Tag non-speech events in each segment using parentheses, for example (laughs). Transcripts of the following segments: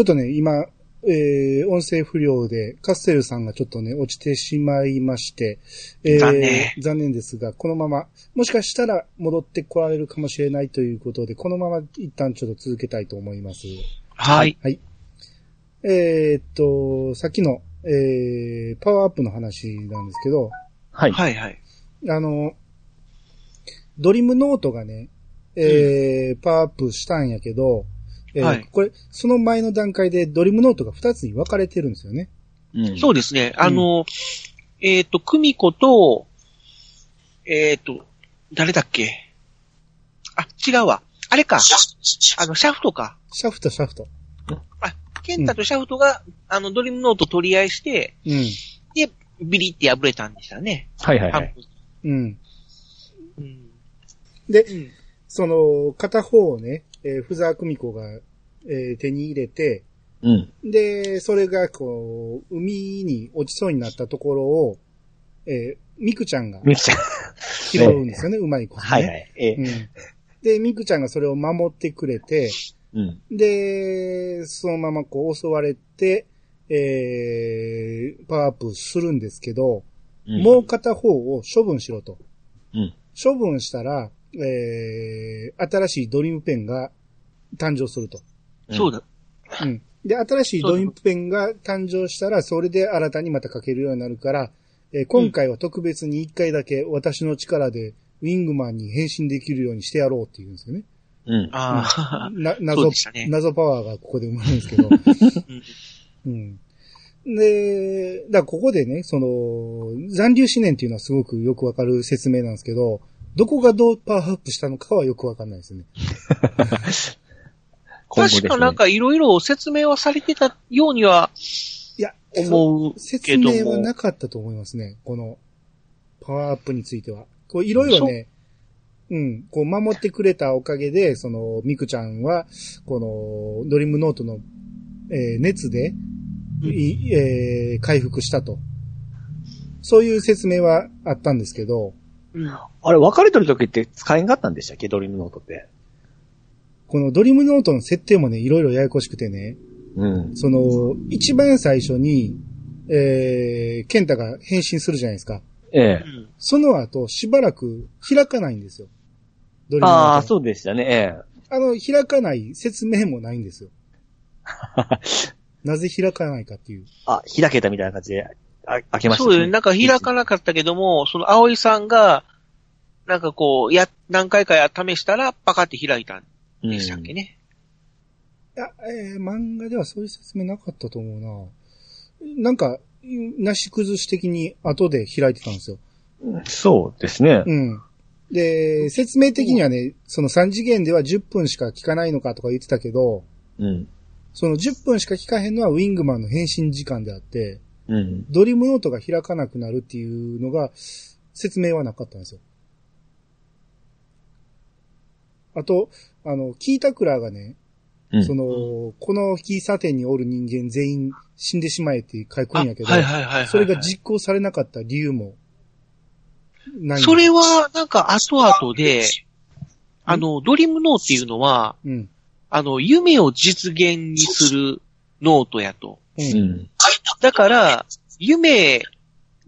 ちょっとね、今、えー、音声不良で、カステルさんがちょっとね、落ちてしまいまして、えー残念残念ですが、このまま、もしかしたら戻ってこられるかもしれないということで、このまま一旦ちょっと続けたいと思います。はい。はい。えーっと、さっきの、えー、パワーアップの話なんですけど、はい。はいはい。あの、ドリムノートがね、えーパワーアップしたんやけど、えーはいこれ、その前の段階でドリームノートが2つに分かれてるんですよね。うんそうですね。あの、えっ、と、久美子と、えっ、と、誰だっけ？あ、違うわ。あれか。あの、シャフトか。シャフト、シャフト。あ、ケンタとシャフトが、あの、ドリームノート取り合いして、うん。で、ビリって破れたんでしたね。はいはいはい。うん。うん。で、うん。その、片方をね、えー、ふざくみこが、えー手に入れて、うん。で、それがこう、海に落ちそうになったところを、えー、みくちゃんがみくちゃん。拾うんですよね、うまいこと、ね。はいはい。ええ。うん。で、みくちゃんがそれを守ってくれて、うん。で、そのままこう襲われて、えー、パワーアップするんですけど、うんもう片方を処分しろと。うん。処分したら、えー、新しいドリームペンが誕生すると。そうだ。うん。で、新しいドリームペンが誕生したら、それで新たにまた書けるようになるから、えー今回は特別に一回だけ私の力でウィングマンに変身できるようにしてやろうって言うんですよね。うん。ああ。な、(laughs) 謎ね、謎パワーがここで生まれるんですけど。うんうん。で、だからここでね、その、残留思念っていうのはすごくよくわかる説明なんですけど、どこがどうパワーアップしたのかはよくわかんないですね。(laughs) 今後ですね確かなんかいろいろ説明はされてたようにはいや、思うけ説ど明はも。なかったと思いますね。この、パワーアップについては。こう、いろいろね、うん、こう、守ってくれたおかげで、その、ミクちゃんは、この、ドリームノートの、えー熱で、いえー回復したと。そういう説明はあったんですけど、うんあれ、別れてる時って使えんかったんでしたっけ？ドリームノートって。このドリームノートの設定もね、いろいろややこしくてね、うん。その、一番最初に、えー、ケンタが変身するじゃないですか。ええ。うんその後、しばらく開かないんですよ。ドリームノートああ、そうでしたね。えあの、開かない説明もないんですよ。(laughs) なぜ開かないかっていう。え。あ、開けたみたいな感じで、あ開けましたそうよね。なんか開かなかったけども、その葵さんが、なんかこう、や、何回かや試したら、パカって開いたんうんでしたっけね。いや、えー漫画ではそういう説明なかったと思うな。なんか、なし崩し的に後で開いてたんですよ。そうですね。うん。で、説明的にはね、その3次元では10分しか効かないのかとか言ってたけど、うん。その10分しか効かへんのはウィングマンの変身時間であって、うん。ドリームノートが開かなくなるっていうのが、説明はなかったんですよ。あと、あの、キータクラーがね、うんその、この喫茶店におる人間全員死んでしまえって書くあんやけど。それが実行されなかった理由もないんですそれは、なんか後々で、あの、ドリームノートっていうのは、うん。あの、夢を実現にするノートやと。う。うんん。だから、夢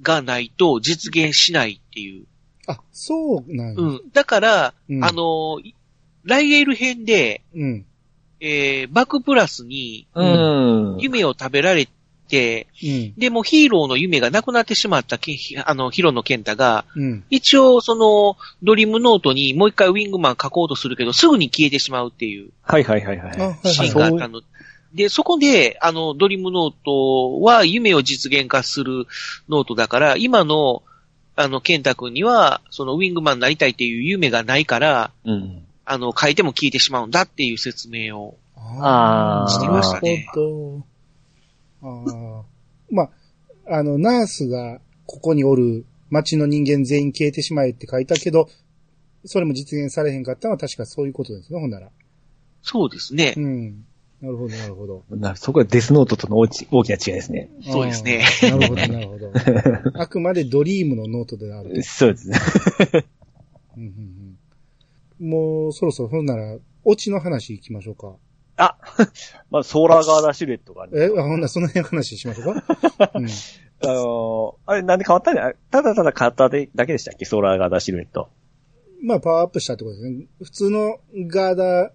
がないと実現しないっていう。あ、そうなんや。うん。だから、うんあの、ライエル編で、うん。えー、バックプラスにうん。夢を食べられて、うん。で、もうヒーローの夢がなくなってしまったけあの、ヒロのケンタが、うん。一応その、ドリームノートにもう一回ウィングマン書こうとするけど、すぐに消えてしまうっていうはいはいはいはい。シはいはい。ーンがあったの。で、そこで、あの、ドリームノートは夢を実現化するノートだから、今の、あの、ケンタ君には、そのウィングマンになりたいっていう夢がないから、うん。あの、書いても消えてしまうんだっていう説明を。あーしてましたねなるほど。ああ。まあ、あの、ナースがここにおる街の人間全員消えてしまえって書いたけど、それも実現されへんかったのは確かそういうことですね、ほんなら。そうですねう。ん。なるほど、なるほど。なそこはデスノートとの大き大きな違いですね。そうですねなるほど、なるほど。(laughs) あくまでドリームのノートであると。そうですね。うんうんうんもうそろそろほんなら、オチの話行きましょうか。あ、まあ、ソーラーガーダーシルエットがあるえ、ほんならその辺話しましょうか？(laughs) うん。あのーあれなんで変わったんだ？ただただ変わっただけでしたっけ？ソーラーガーダーシルエット。まあ、パワーアップしたってことですね。普通のガーダ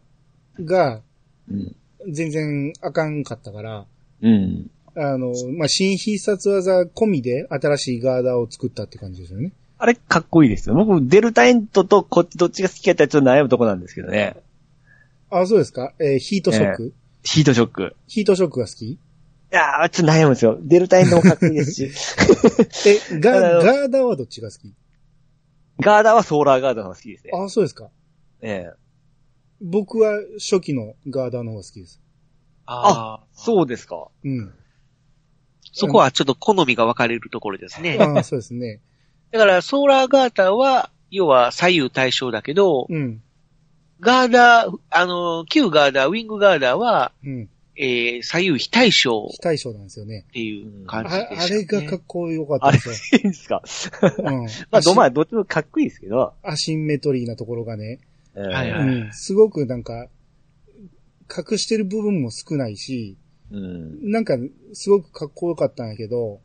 ーがうん。全然あかんかったから、うん。あの、まあ、新必殺技込みで新しいガーダーを作ったって感じですよね。あれかっこいいですよ。僕、デルタエントとこっちどっちが好きかってちょっと悩むとこなんですけどね。あ、そうですか？えーヒートショック、ヒートショック。ヒートショックが好き？いやー、ちょっと悩むんですよ。デルタエントもかっこいいですし。え、ガあのガーダーはどっちが好き？ガーダーはソーラーガーダーの方が好きですね。あ、そうですか。ええ。僕は初期のガーダーの方が好きです。ああ、そうですか。うん。そこはちょっと好みが分かれるところですね。あそうですね。(laughs) だから、ソーラーガーターは、要は左右対称だけど、うん。ガーダー、あの、旧ガーダー、ウィングガーダーは、うん。えー、左右非対称非対称なんですよね。っていう感じあでねあれがかっこよかったあれ、ですよ。いいんですか。うん。(laughs) まあ、ど、まあ、どっちもかっこいいですけど。アシンメトリーなところがね、ええはいはいうん。すごくなんか、隠してる部分も少ないし、うん。なんか、すごくかっこよかったんやけど、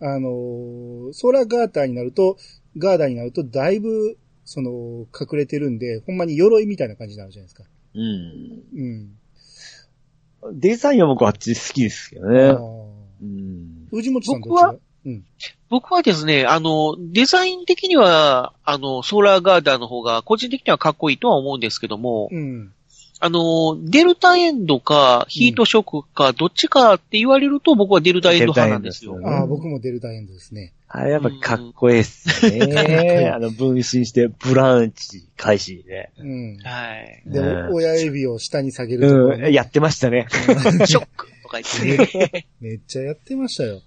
あのーソーラーガーターになると、ガーダーになると、だいぶ、その、隠れてるんで、ほんまに鎧みたいな感じになるじゃないですか。うん。うん。デザインは僕あっち好きですけどあね。ーうん。藤本さんどっち僕うん。僕はですね、あの、デザイン的には、あの、ソーラーガーダーの方が、個人的にはかっこいいとは思うんですけども、うん。あの、デルタエンドか、ヒートショックか、どっちかって言われると、僕はデルタエンド派なんですよデル。タエンドああ、僕もデルタエンドですね。あれやっぱかっこいいっすね。(laughs) あの、分身して、ブランチ開始で。うん。はい。で、うん親指を下に下げるところうん、ね、やってましたね。(laughs) ショックとか言ってね。(laughs) めっちゃやってましたよ。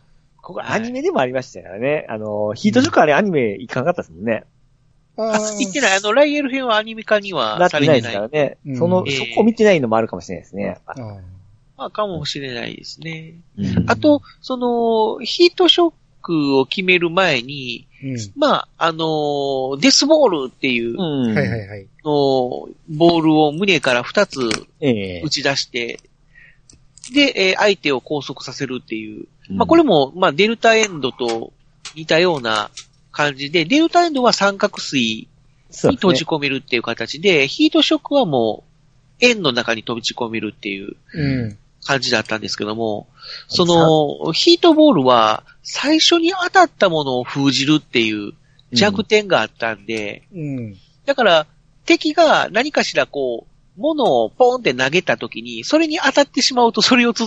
ここアニメでもありましたからね。あの、ヒートショックあれアニメいかなかったですもんね。ああ、言ってない。あの、ライエル編はアニメ化になはってないです。からねうん。その、ええそこ見てないのもあるかもしれないですね。まあ、かもしれないですね。うんあと、その、ヒートショックを決める前に、うん。まあ、あの、デスボールっていううん。はいはいはい。の、ボールを胸から2つええ打ち出して、で、えー相手を拘束させるっていう。うんまあ、これも、まあ、デルタエンドと似たような感じで、デルタエンドは三角錐に閉じ込めるっていう形で、ヒートショックはもう、円の中に閉じ込めるっていううん。感じだったんですけども、その、ヒートボールは、最初に当たったものを封じるっていう弱点があったんで、うん。だから、敵が何かしらこう、物をポンって投げた時に、それに当たってしまうと、それをつ、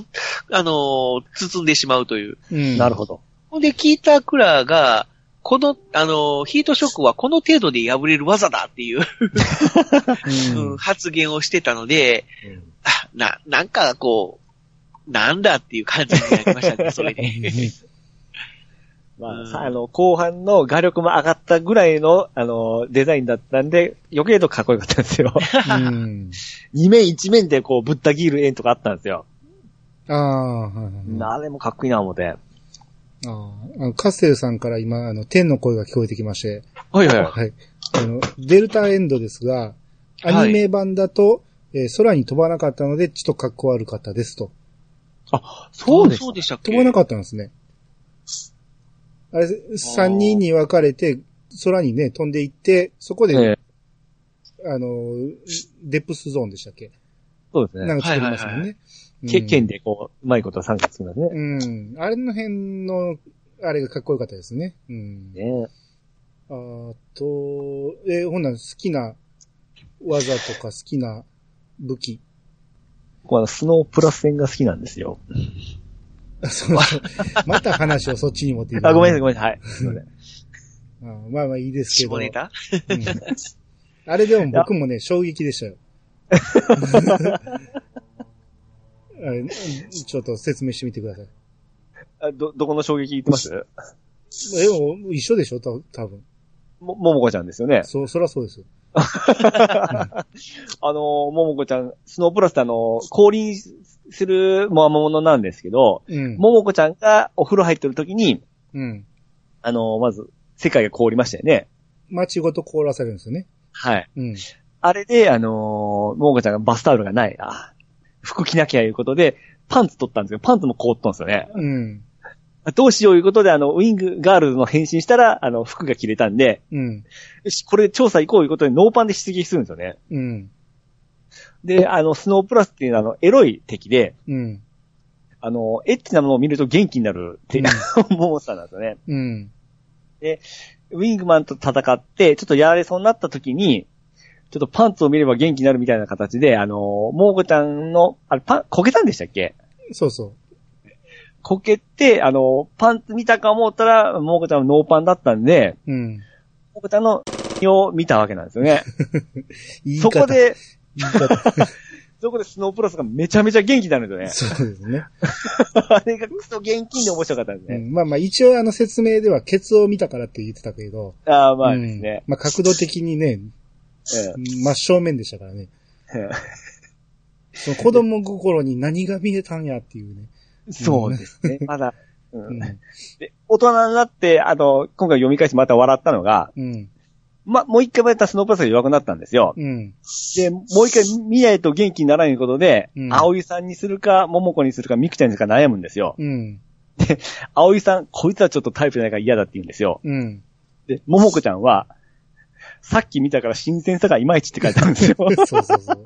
あのー包んでしまうという。うん。なるほど。ほんで、キータークラーが、この、あのーヒートショックはこの程度で破れる技だっていう、うんうん発言をしてたので、あな、なんかこう、なんだっていう感じになりましたね、それで。(laughs) まあ、うんさあの、後半の画力も上がったぐらいの、あの、デザインだったんで、余計とかっこよかったんですよ。うん。(laughs) 二面一面でこう、ぶった切る円とかあったんですよ。ああ、はいはいはい。あれもかっこいいな思って。あああのカッセルさんから今、あの、天の声が聞こえてきまして、はいはい。はい。あの、デルタエンドですが、アニメ版だと、えー空に飛ばなかったので、ちょっと格好悪かったですと。そうですそうでしたっけ？飛ばなかったんですね。あれ、三人に分かれて、空にね、飛んでいって、そこで、ええあの、デップスゾーンでしたっけ？そうですね。なんか作りますもんはいはいね。け剣でこう、うまいこと参加するんですね。うん。あれの辺の、あれがかっこよかったですね。うん。ねあと、えーほんなら好きな技とか好きな武器。僕はスノープラス戦が好きなんですよ。(laughs) そうまた話をそっちに持っていく。あ、ごめんなさい、ごめんなさい。はい。すいませんあ (laughs) まあまあいいですけど。下ネタうんあれでも僕もね、衝撃でしたよ。(laughs) あれちょっと説明してみてください。あど、どこの衝撃言ってます？え、もう一緒でしょた多分。も、ももこちゃんですよね。そう、そらそうですよ。(laughs) あの、ももこちゃん、スノープラスってあの、降臨するもわものなんですけど、うん。ももこちゃんがお風呂入ってる時に、うん。あの、まず、世界が凍りましたよね。街ごと凍らされるんですよね。はい。うん。あれで、あのー、ももこちゃんがバスタオルがないな。服着なきゃいうことで、パンツ取ったんですけど、パンツも凍ったんですよね。うん。どうしよういうことで、あの、ウィングガールズの変身したら、あの、服が着れたんで、うん。よし、これで調査行こういうことでノーパンで出撃するんですよね。うん。で、あの、スノープラスっていうのは、あの、エロい敵で、うん。あの、エッチなものを見ると元気になるって、(laughs) モンスターなんですよね。うん。ウィングマンと戦って、ちょっとやられそうになった時に、ちょっとパンツを見れば元気になるみたいな形で、あの、モーゴちゃんの、あれ、パン、こけたんでしたっけ？そうそこけて、あの、パンツ見たか思ったら、モーゴちゃんはノーパンだったんで、う。うん。モーゴちゃんの、を見たわけなんですよね。(laughs) そこ、で。(laughs) そこでスノープラスがめちゃめちゃ元気になるんですよね。そうですね。(laughs) あれがクソ元気で面白かったんですね。うん、まあまあ一応あの説明ではケツを見たからって言ってたけど。ああ、まあですね。うんまあ角度的にね、え真正面でしたからね。えその子供心に何が見えたんやっていうね。そうですね。まだ、ううんん。で、大人になって、あの、今回読み返してまた笑ったのが、うん。ま、もう一回またスノープラスが弱くなったんですよ。うん。で、もう一回見ないと元気にならないことで、うん葵さんにするか、桃子にするか、ミクちゃんにするか悩むんですよ。うん。葵さん、こいつはちょっとタイプじゃないから嫌だって言うんですよ。うん。で、桃子ちゃんは、さっき見たから新鮮さがいまいちって書いてあるんですよ。(laughs) そうそうそう。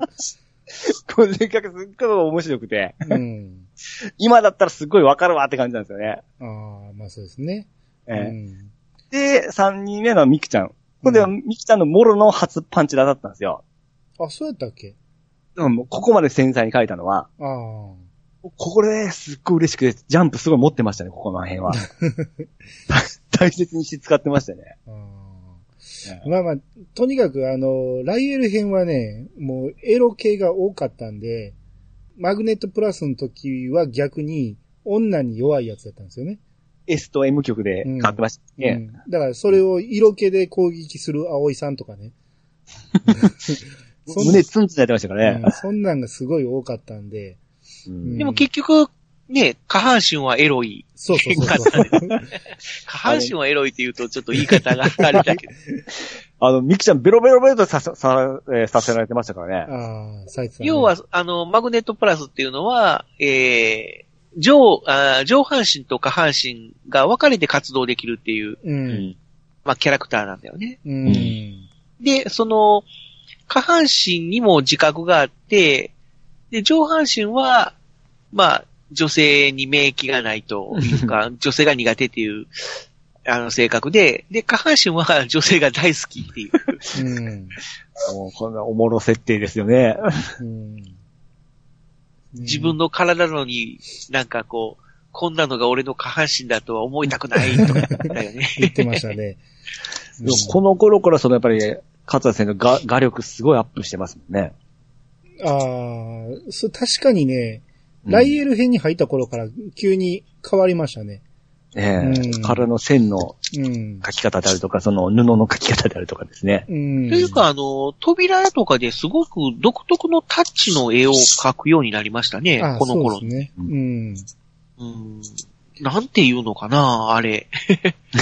(laughs) これせっかくすっごい面白くて、うん。(laughs) 今だったらすっごいわかるわって感じなんですよね。ああ、まあそうですね。ええうん。で、三人目のミクちゃん。これではミクちゃんのモロの初パンチラだったんですよ。あ、そうやったっけ？うん、もうここまで繊細に書いたのは、ああ。ここですっごい嬉しくて、ジャンプすごい持ってましたね、ここの辺は。(laughs) 大切にして使ってましたね。あーまあまあ、とにかくあの、ライエル編はね、もうエロ系が多かったんで、マグネットプラスの時は逆に女に弱いやつだったんですよね。S と M 曲で買ってましたうね。ん。だからそれを色気で攻撃する葵さんとかね。そ (laughs) ん胸ツンツンやってましたからねうん。そんなんがすごい多かったんで。うんでも結局、ね、下半身はエロい。そうそうそうそう。(laughs) 下半身はエロいって言うとちょっと言い方があれだけど。(laughs) あの、ミクちゃんベロベロベロとささ、さ、えーさせられてましたからね。ああ、サイツさん、ね。要は、あの、マグネットプラスっていうのは、えー、上、上半身と下半身が分かれて活動できるっていう、う。。うんまあ、キャラクターなんだよね。うん。で、その、下半身にも自覚があって、で、上半身は、まあ、女性に免疫がないと (laughs) いうか、女性が苦手っていう、あの、性格で、で、下半身は (laughs) 女性が大好きっていう。うん。(laughs) もうこんなおもろ設定ですよね。うん。自分の体なのに、なんかこう、こんなのが俺の下半身だとは思いたくないとか言ったよね。言ってましたね。でもこの頃からそのやっぱり、勝田先生の画画力すごいアップしてますもんね。ああ、そう、確かにね、ライエル編に入った頃から急に変わりましたね。ええうん体の線のうん。描き方であるとか、その布の描き方であるとかですね。うん。というか、あの、扉とかですごく独特のタッチの絵を描くようになりましたねあ、この頃そうですね。うん。うん。なんていうのかな、あれ。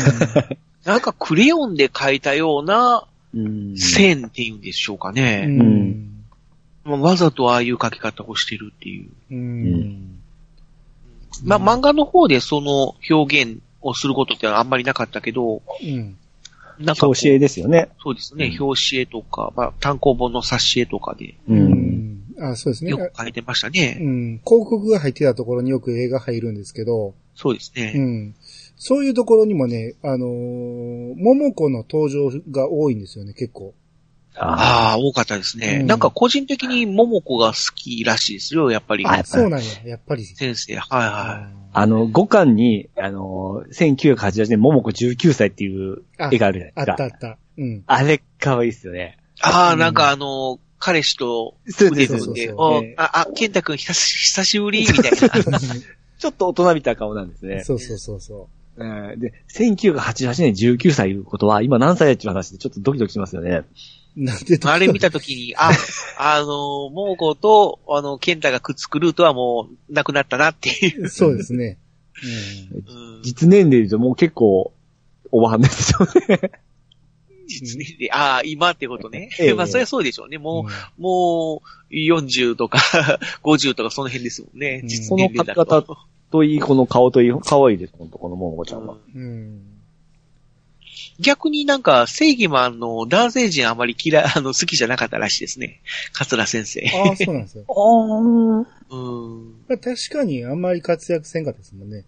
(laughs) なんかクレヨンで描いたようなうん線っていうんでしょうかうね。ん。まあわざとああいう描き方をしてるっていう。うん。まあ、漫画の方でその表現をすることってあんまりなかったけど、うん。なんか表紙絵ですよね。そうですね、うん表紙絵とか、まあ、単行本の冊子絵とかでう。うんん。あ、そうですね。よく描いてましたね。うん。広告が入ってたところによく絵が入るんですけど、そうですね。うん。そういうところにもね、あのー、桃子の登場が多いんですよね、結構。あああ、多かったですね。うんなんか個人的に桃子が好きらしいですよ、やっぱり。あそうなんや、やっぱり。先生、はいはあの、5巻に、あの、1988年、桃子19歳っていうあ絵があるじゃないあですか。ったあった。うん。あれ、可愛いっすよね。い。ああ、うんなんかあの、彼氏とそう腕です組んで、そうあ、あ、健太くん久し久しぶりみたいな。(laughs) ちょっと大人びた顔なんですね。そうそうそうそうんで、1988年19歳いうことは、今何歳やっていう話でちょっとドキドキしますよね。う。なんであれ見たときに、あ、(laughs) あの、桃子と、あの、健太がくっつくルートはもう、なくなったなっていう。そうですね。うん (laughs) 実年齢で言うともう結構、おばはんですよね。実年齢、ああ、今ってことね。ええ (laughs) まあ、そりゃそうでしょうね。もう、うもう、40とか、50とかその辺ですもんね。うん実年齢だとこの髪といい、この顔といい、可愛いです、ほんと、この桃子ちゃんは。うんん。うん。逆になんか、正義マンの男性陣あまり嫌い、(laughs) あの、好きじゃなかったらしいですね。桂先生。ああ、そうなんですよ。(laughs) あー。うん。まあ、確かにあんまり活躍せんかったですもんね。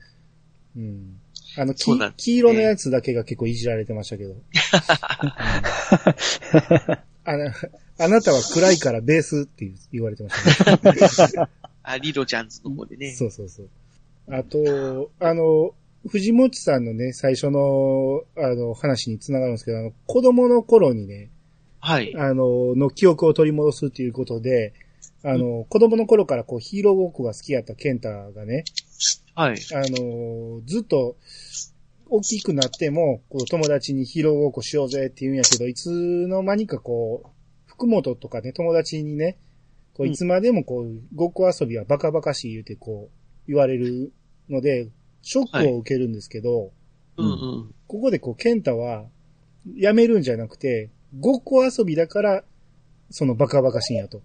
うん。あの、きそうなんですね黄色のやつだけが結構いじられてましたけど。う (laughs) んあのあなたは暗いからベースって言われてましたね。あ、リロちゃんズの方でね。そうそうそう。あと、あの、藤本さんのね、最初の、あの、話につながるんですけど、あの、子供の頃にね、はい。あの、の記憶を取り戻すっていうことで、あの、子供の頃からこうヒーローごっこが好きやったケンタがね、はい。あの、ずっと、大きくなっても、こう友達にヒーローごっこしようぜって言うんやけど、いつの間にかこう、福本とかね、友達にね、こううんいつまでもこう、ごっこ遊びはバカバカしい言うてこう、言われるので、ショックを受けるんですけど、うんうん。ここでこう、ケンタは、やめるんじゃなくて、ごっこ遊びだから、そのバカバカしいんやと。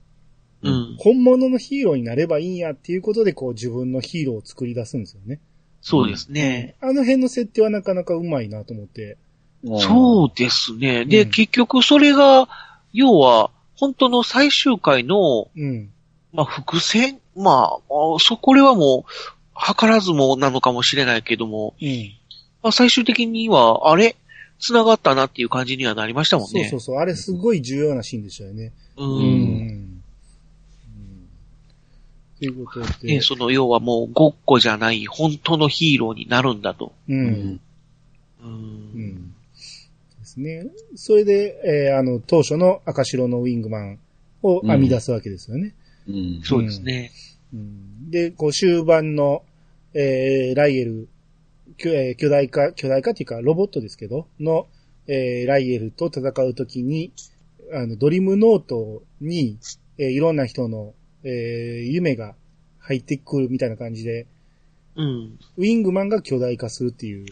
うん。本物のヒーローになればいいんやっていうことで、こう、自分のヒーローを作り出すんですよね。そうですね。あの辺の設定はなかなかうまいなと思って。そうですね。で、うん結局それが、要は、本当の最終回の、うん。まあ、伏線まあ、あそこれはもう、図らずもなのかもしれないけども、うん。まあ、最終的には、あれ？繋がったなっていう感じにはなりましたもんね。そうそうそう。あれすごい重要なシーンでしたよね。う。うんん。ということで。ね、その、要はもう、ごっこじゃない、本当のヒーローになるんだと。う。うんん。う。うんん。ですね。それで、えーあの、当初の赤白のウィングマンを編み出すわけですよね。うん。そうですね。うんで、こう終盤の、えー、ライエル、巨えー巨大化、巨大化っていうかロボットですけど、の、えー、ライエルと戦うときに、あの、ドリムノートに、えーいろんな人の、えー夢が入ってくるみたいな感じで、うん。ウィングマンが巨大化するっていう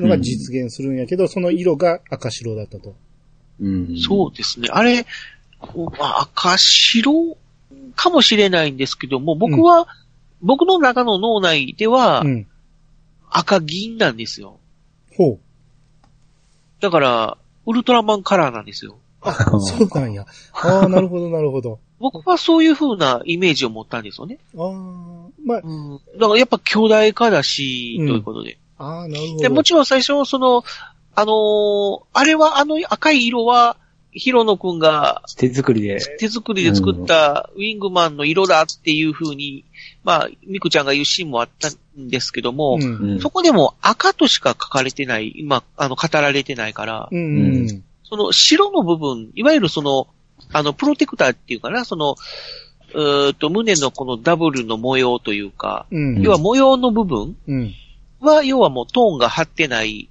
のが実現するんやけど、その色が赤白だったと。うん。そうですね。あれ、こうまあ、赤白かもしれないんですけども、僕は、僕の中の脳内ではう、ん。赤銀なんですよ。ほう。だから、ウルトラマンカラーなんですよ。あ、そうなんや。ああ、(laughs) なるほど、なるほど。僕はそういう風なイメージを持ったんですよね。ああ、まあ、うん。だからやっぱ巨大化だし、うんということで。ああ、なるほど。で、もちろん最初、その、あのーあれは、あの赤い色は、ヒロノくんが手作りで。手作りで作ったウィングマンの色だっていう風に、まあ、ミクちゃんが言うシーンもあったんですけども、うん。うんそこでも赤としか書かれてない、今、あの、語られてないから、うん。うん。その白の部分、いわゆるその、あの、プロテクターっていうかな、その、うーっと、胸のこのダブルの模様というか、うん。要は模様の部分うん。は、要はもうトーンが張ってない、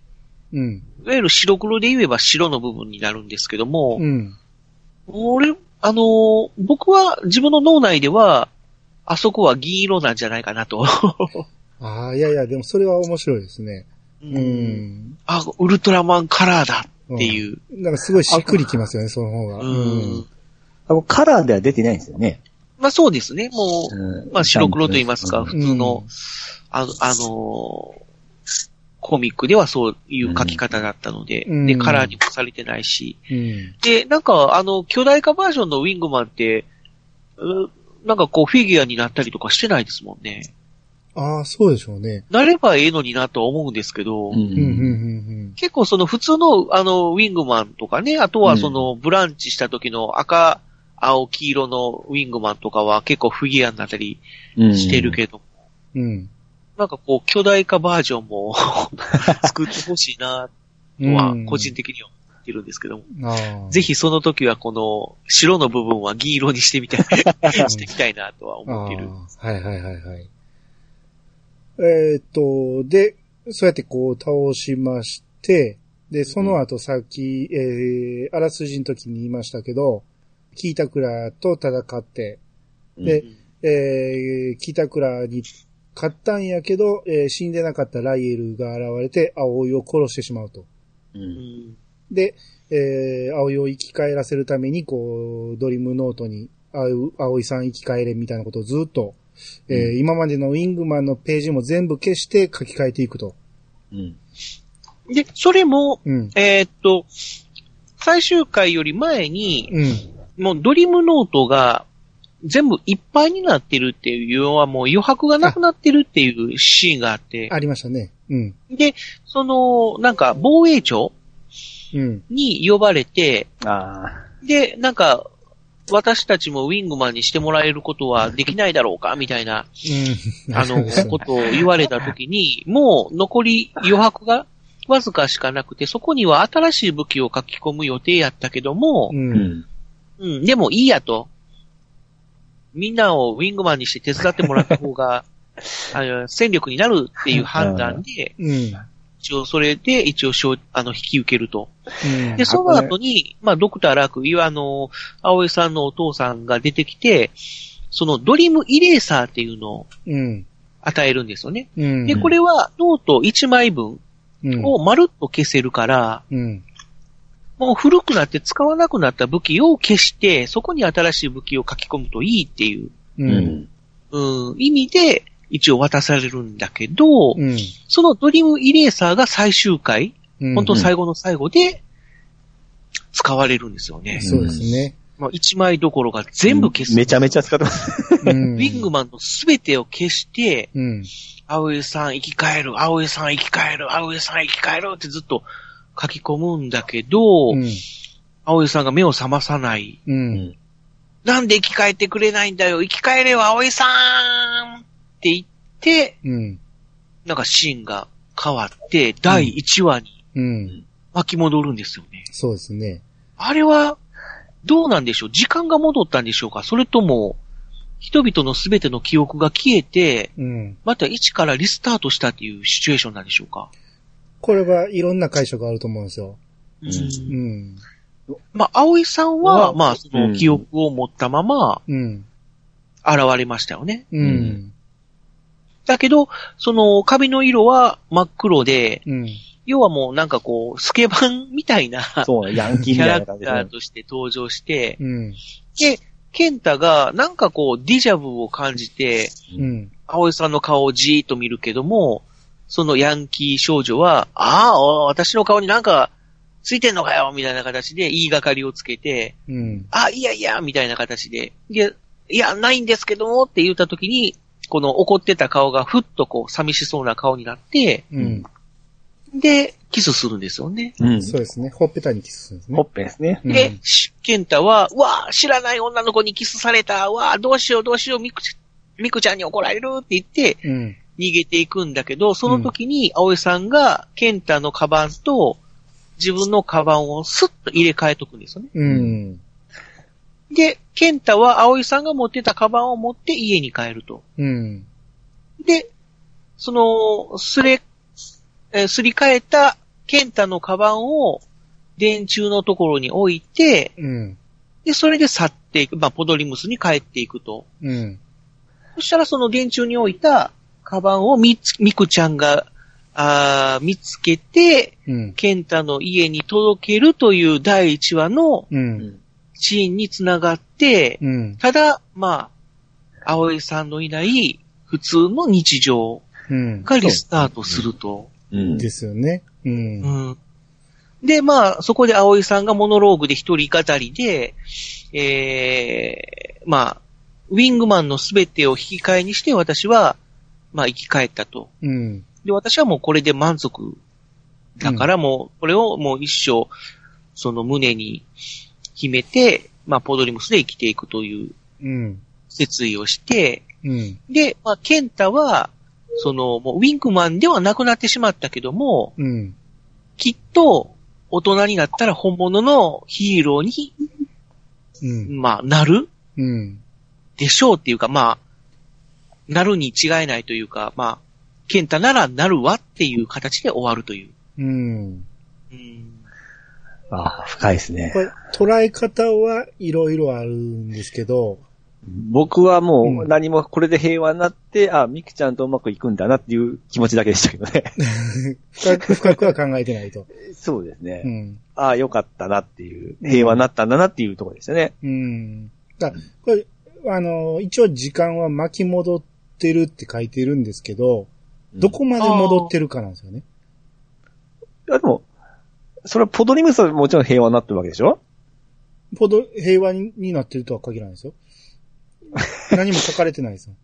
うん。いわゆる白黒で言えば白の部分になるんですけども、うん。俺、あのー僕は自分の脳内では、あそこは銀色なんじゃないかなと。(laughs) ああ、いやいや、でもそれは面白いですね。うう。ん。あ、ウルトラマンカラーだっていう。なんかすごいしっくりきますよね、その方が。うん。あのカラーでは出てないんですよね。まあそうですね。もう、うんまあ白黒と言いますか、うん普通の、あの、あのーコミックではそういう書き方だったので、うんで、カラーにもされてないし、うん。で、なんか、あの、巨大化バージョンのウィングマンって、うなんかこう、フィギュアになったりとかしてないですもんね。ああ、そうでしょうね。なればええのになとは思うんですけど、うんうん、うん、うん、結構その普通の、あの、ウィングマンとかね、あとはその、ブランチした時の赤、青、黄色のウィングマンとかは結構フィギュアになったりうんしてるけど、うん。うん。なんかこう、巨大化バージョンも (laughs) 作ってほしいな、とは、個人的には思ってるんですけども。ああ。ぜひその時はこの白の部分は銀色にしてみたい、(laughs) (laughs) してみたいなとは思ってる。ああはいはいはいはい。えーっと、で、そうやってこう倒しまして、で、その後さっき、えー、あらすじの時に言いましたけど、キータクラと戦って、でうんえー、キータクラに勝ったんやけど、えー死んでなかったライエルが現れて、葵を殺してしまうと。う。うんんで、えー、葵を生き返らせるために、こう、ドリームノートに、葵葵さん生き返れみたいなことをずっと、えーうん今までのウィングマンのページも全部消して書き換えていくと。うん。で、それも、うん。えーっと、最終回より前に、うん。もうドリームノートが全部いっぱいになってるっていう、要はもう余白がなくなってるっていうシーンがあって、ありましたね。うん。で、その、なんか防衛庁うん。に呼ばれて、あで、なんか、私たちもウィングマンにしてもらえることはできないだろうかみたいな、うん。あの、(laughs) ことを言われたときに、もう残り余白がわずかしかなくて、そこには新しい武器を書き込む予定やったけどもう、。ん。うん、でもいいやと。みんなをウィングマンにして手伝ってもらった方が、(laughs) あの戦力になるっていう判断で、うん。一応それで一応しょうあの引き受けると。うん。で、その後に、まあ、ドクターラーク、いわあの、葵さんのお父さんが出てきて、そのドリームイレーサーっていうのをうん。与えるんですよね。うん。で、これはノート1枚分うん、をまるっと消せるから、うん。もう古くなって使わなくなった武器を消して、そこに新しい武器を書き込むといいっていう、う。うんん。うん、意味で一応渡されるんだけど、うん。そのドリームイレーサーが最終回、うん。本当最後の最後で使われるんですよね。そうですね。まあ、1枚どころが全部消す。めちゃめちゃ使ってます。うん。ウィングマンのすべてを消して、うん。青江さん生き返る、青江さん生き返る、青江さん生き返るってずっと書き込むんだけど、うん。青江さんが目を覚まさない。うん。なんで生き返ってくれないんだよ、生き返れよ、青江さんって言って、うん。なんかシーンが変わって、第1話にうん。巻き戻るんですよね。そうですね。あれは、どうなんでしょう？時間が戻ったんでしょうか？それとも、人々のすべての記憶が消えて、うん。また一からリスタートしたっていうシチュエーションなんでしょうか？これはいろんな解釈があると思うんですよ。う。うんん。まあ、葵さんは、うんまあ、その記憶を持ったままうん。現れましたよね。うん。だけど、その髪の色は真っ黒で、うん。要はもうなんかこう、スケバンみたいなそう、ヤンキーキャラクターとして登場して、うん。で、ケンタがなんかこう、ディジャブを感じて、うん。葵さんの顔をじーっと見るけども、そのヤンキー少女は、ああ、お私の顔になんかついてんのかよみたいな形で言いがかりをつけて、うん。あ、いやいや、みたいな形で、いや、いや、ないんですけどもって言った時に、この怒ってた顔がふっとこう、寂しそうな顔になって、うん。で、キスするんですよね。うん。そうですね。ほっぺたにキスするんですね。ほっぺですね。うんケンタは、うわあ、知らない女の子にキスされた、うわあ、どうしようどうしよう、ミクちミクちゃんに怒られるって言って、うん。逃げていくんだけど、その時に、葵さんが、ケンタのカバンと、自分のカバンをスッと入れ替えとくんですよね。うん。で、ケンタは葵さんが持ってたカバンを持って家に帰ると。うん。で、その、すれ、えーすり替えたケンタのカバンを電柱のところに置いて、うん。で、それで去っていく、まあ、ポドリムスに帰っていくと。うん。そしたらその電柱に置いたカバンをみつ、ミクちゃんが、あー見つけて、うん。ケンタの家に届けるという第1話のうん。シーンにつながって、うん。ただ、まあ、葵さんのいない普通の日常うん。がリスタートすると。うん。ですよね。うん。うんで、まあ、そこで葵さんがモノローグで一人語りで、えー、まあ、ウィングマンのすべてを引き換えにして私は、まあ、生き返ったと。うん。で、私はもうこれで満足。だからもう、これをもう一生、その胸に秘めて、まあ、ポドリムスで生きていくといううん。決意をして、うん。で、まあ、ケンタは、その、もうウィングマンではなくなってしまったけども、うん。きっと、大人になったら本物のヒーローに、うん。まあ、なるうん。でしょうっていうか、まあ、なるに違いないというか、まあ、ケンタならなるわっていう形で終わるという。うん。うんああ、深いですねこ。れ、捉え方はいろいろあるんですけど、僕はもうんう何もこれで平和になって、あ、ミクちゃんとうまくいくんだなっていう気持ちだけでしたけどね。深く深くは考えてないと。(laughs) そうですね。うん。ああ、よかったなっていう、平和になったんだなっていうところでしたね。うん。だこれ、あの、一応時間は巻き戻ってるって書いてるんですけど、どこまで戻ってるかなんですよね。いや、でも、それはポドリムスはもちろん平和になってるわけでしょ？ほど平和になってるとは限らないですよ。(laughs) 何も書かれてないですよ。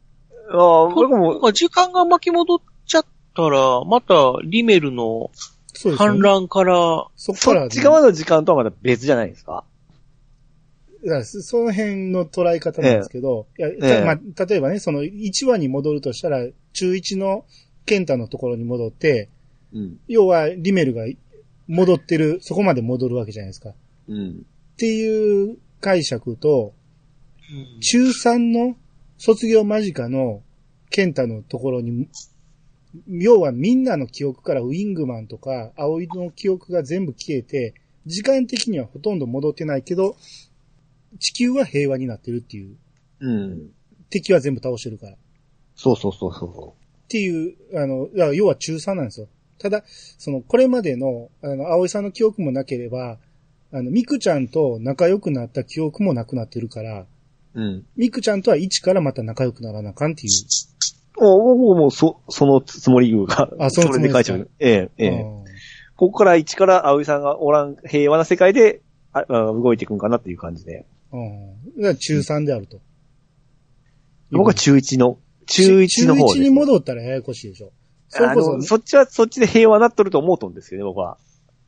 ああ、僕も、まあ時間が巻き戻っちゃったら、またリメルのそうですよね。反乱から、そっから、そっち側の時間とはまた別じゃないですか？いやそその辺の捉え方なんですけど、いやたええまあ、例えばね、その1話に戻るとしたら、中1のケンタのところに戻って、うん。要はリメルが戻ってる、そこまで戻るわけじゃないですか。っうん。ていう解釈と、うん中3の卒業間近のケンタのところに、要はみんなの記憶からウィングマンとか葵の記憶が全部消えて、時間的にはほとんど戻ってないけど、地球は平和になってるっていう。うん。敵は全部倒してるから。っそうそうそうそていう、あの、だから要は中3なんですよ。ただ、その、これまでの、あの、葵さんの記憶もなければ、あの、ミクちゃんと仲良くなった記憶もなくなってるから、う。うん。ミクちゃんとは一からまた仲良くならなあかんっていう。もう、もう、もう、そ、そのつもりが、あそのつもりで書いちゃう。ええ、ええ。うんここから一から葵さんがおらん平和な世界で、ああ動いていくんかなっていう感じで。うん。だ中3であると。僕は中1の、中1の方です、中1に戻ったらややこしいでしょ。それあこその、、そっちはそっちで平和になっとると思うとんですよね、僕は。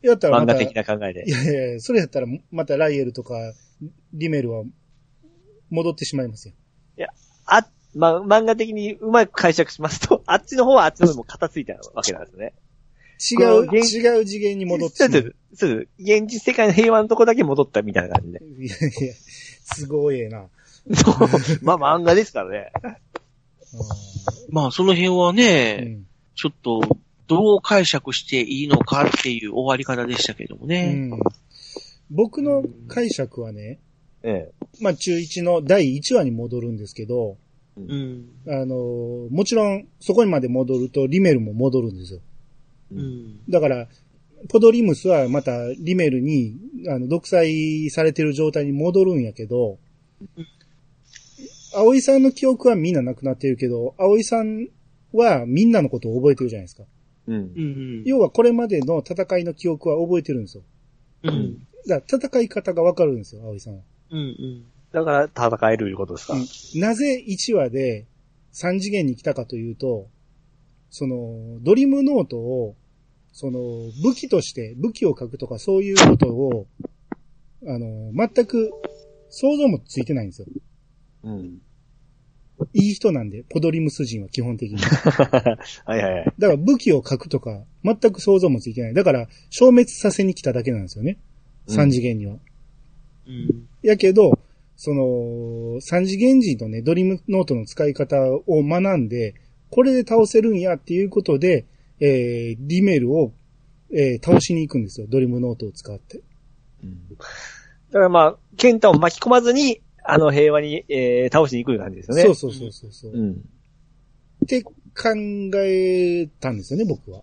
やったら漫画い的な考えで。やいやいや、それやったらまたライエルとか、リメルは戻ってしまいますよ。あ、ま、漫画的にうまく解釈しますと、(laughs) あっちの方はあっちの方にも片付いたわけなんですね。違う、違う次元に戻ってしまう。そうです。そう。現実世界の平和のとこだけ戻ったみたいな感じで。いやいや、すごいええな。そう。まあ漫画ですからね。(laughs) まあその辺はうね、んちょっと、どう解釈していいのかっていう終わり方でしたけどもうね。ん僕の解釈はね、えまあ中1の第1話に戻るんですけど、うん。あの、もちろんそこにまで戻るとリメルも戻るんですよ。え。うん。だから、ポドリムスはまたリメルに、あの、独裁されてる状態に戻るんやけど、葵さんの記憶はみんななくなってるけど、葵さんはみんなのことを覚えてるじゃないですか。うんう。ん。要はこれまでの戦いの記憶は覚えてるんですよ。うん。だから戦い方がわかるんですよ、葵さんは。うん。うん。だから戦えるいうことですか。うんなぜ1話で3次元に来たかというと、その、ドリムノートを、その、武器として、武器を書くとかそういうことを、あの、全く想像もついてないんですよ。うん。いい人なんで、ポドリムス人は基本的に。(laughs) はいはいはい。だから武器を書くとか、全く想像もついてない。だから、消滅させに来ただけなんですよね。3次元には。うん。やけど、その、三次元人のね、ドリームノートの使い方を学んで、これで倒せるんやっていうことで、えー、リメールを、えー、倒しに行くんですよ。ドリームノートを使って。うんだからまあ、ケンタを巻き込まずに、あの平和に、えー、倒しに行く感じですよね。そうそうそうそうそう、ん。て考えたんですよね、僕は。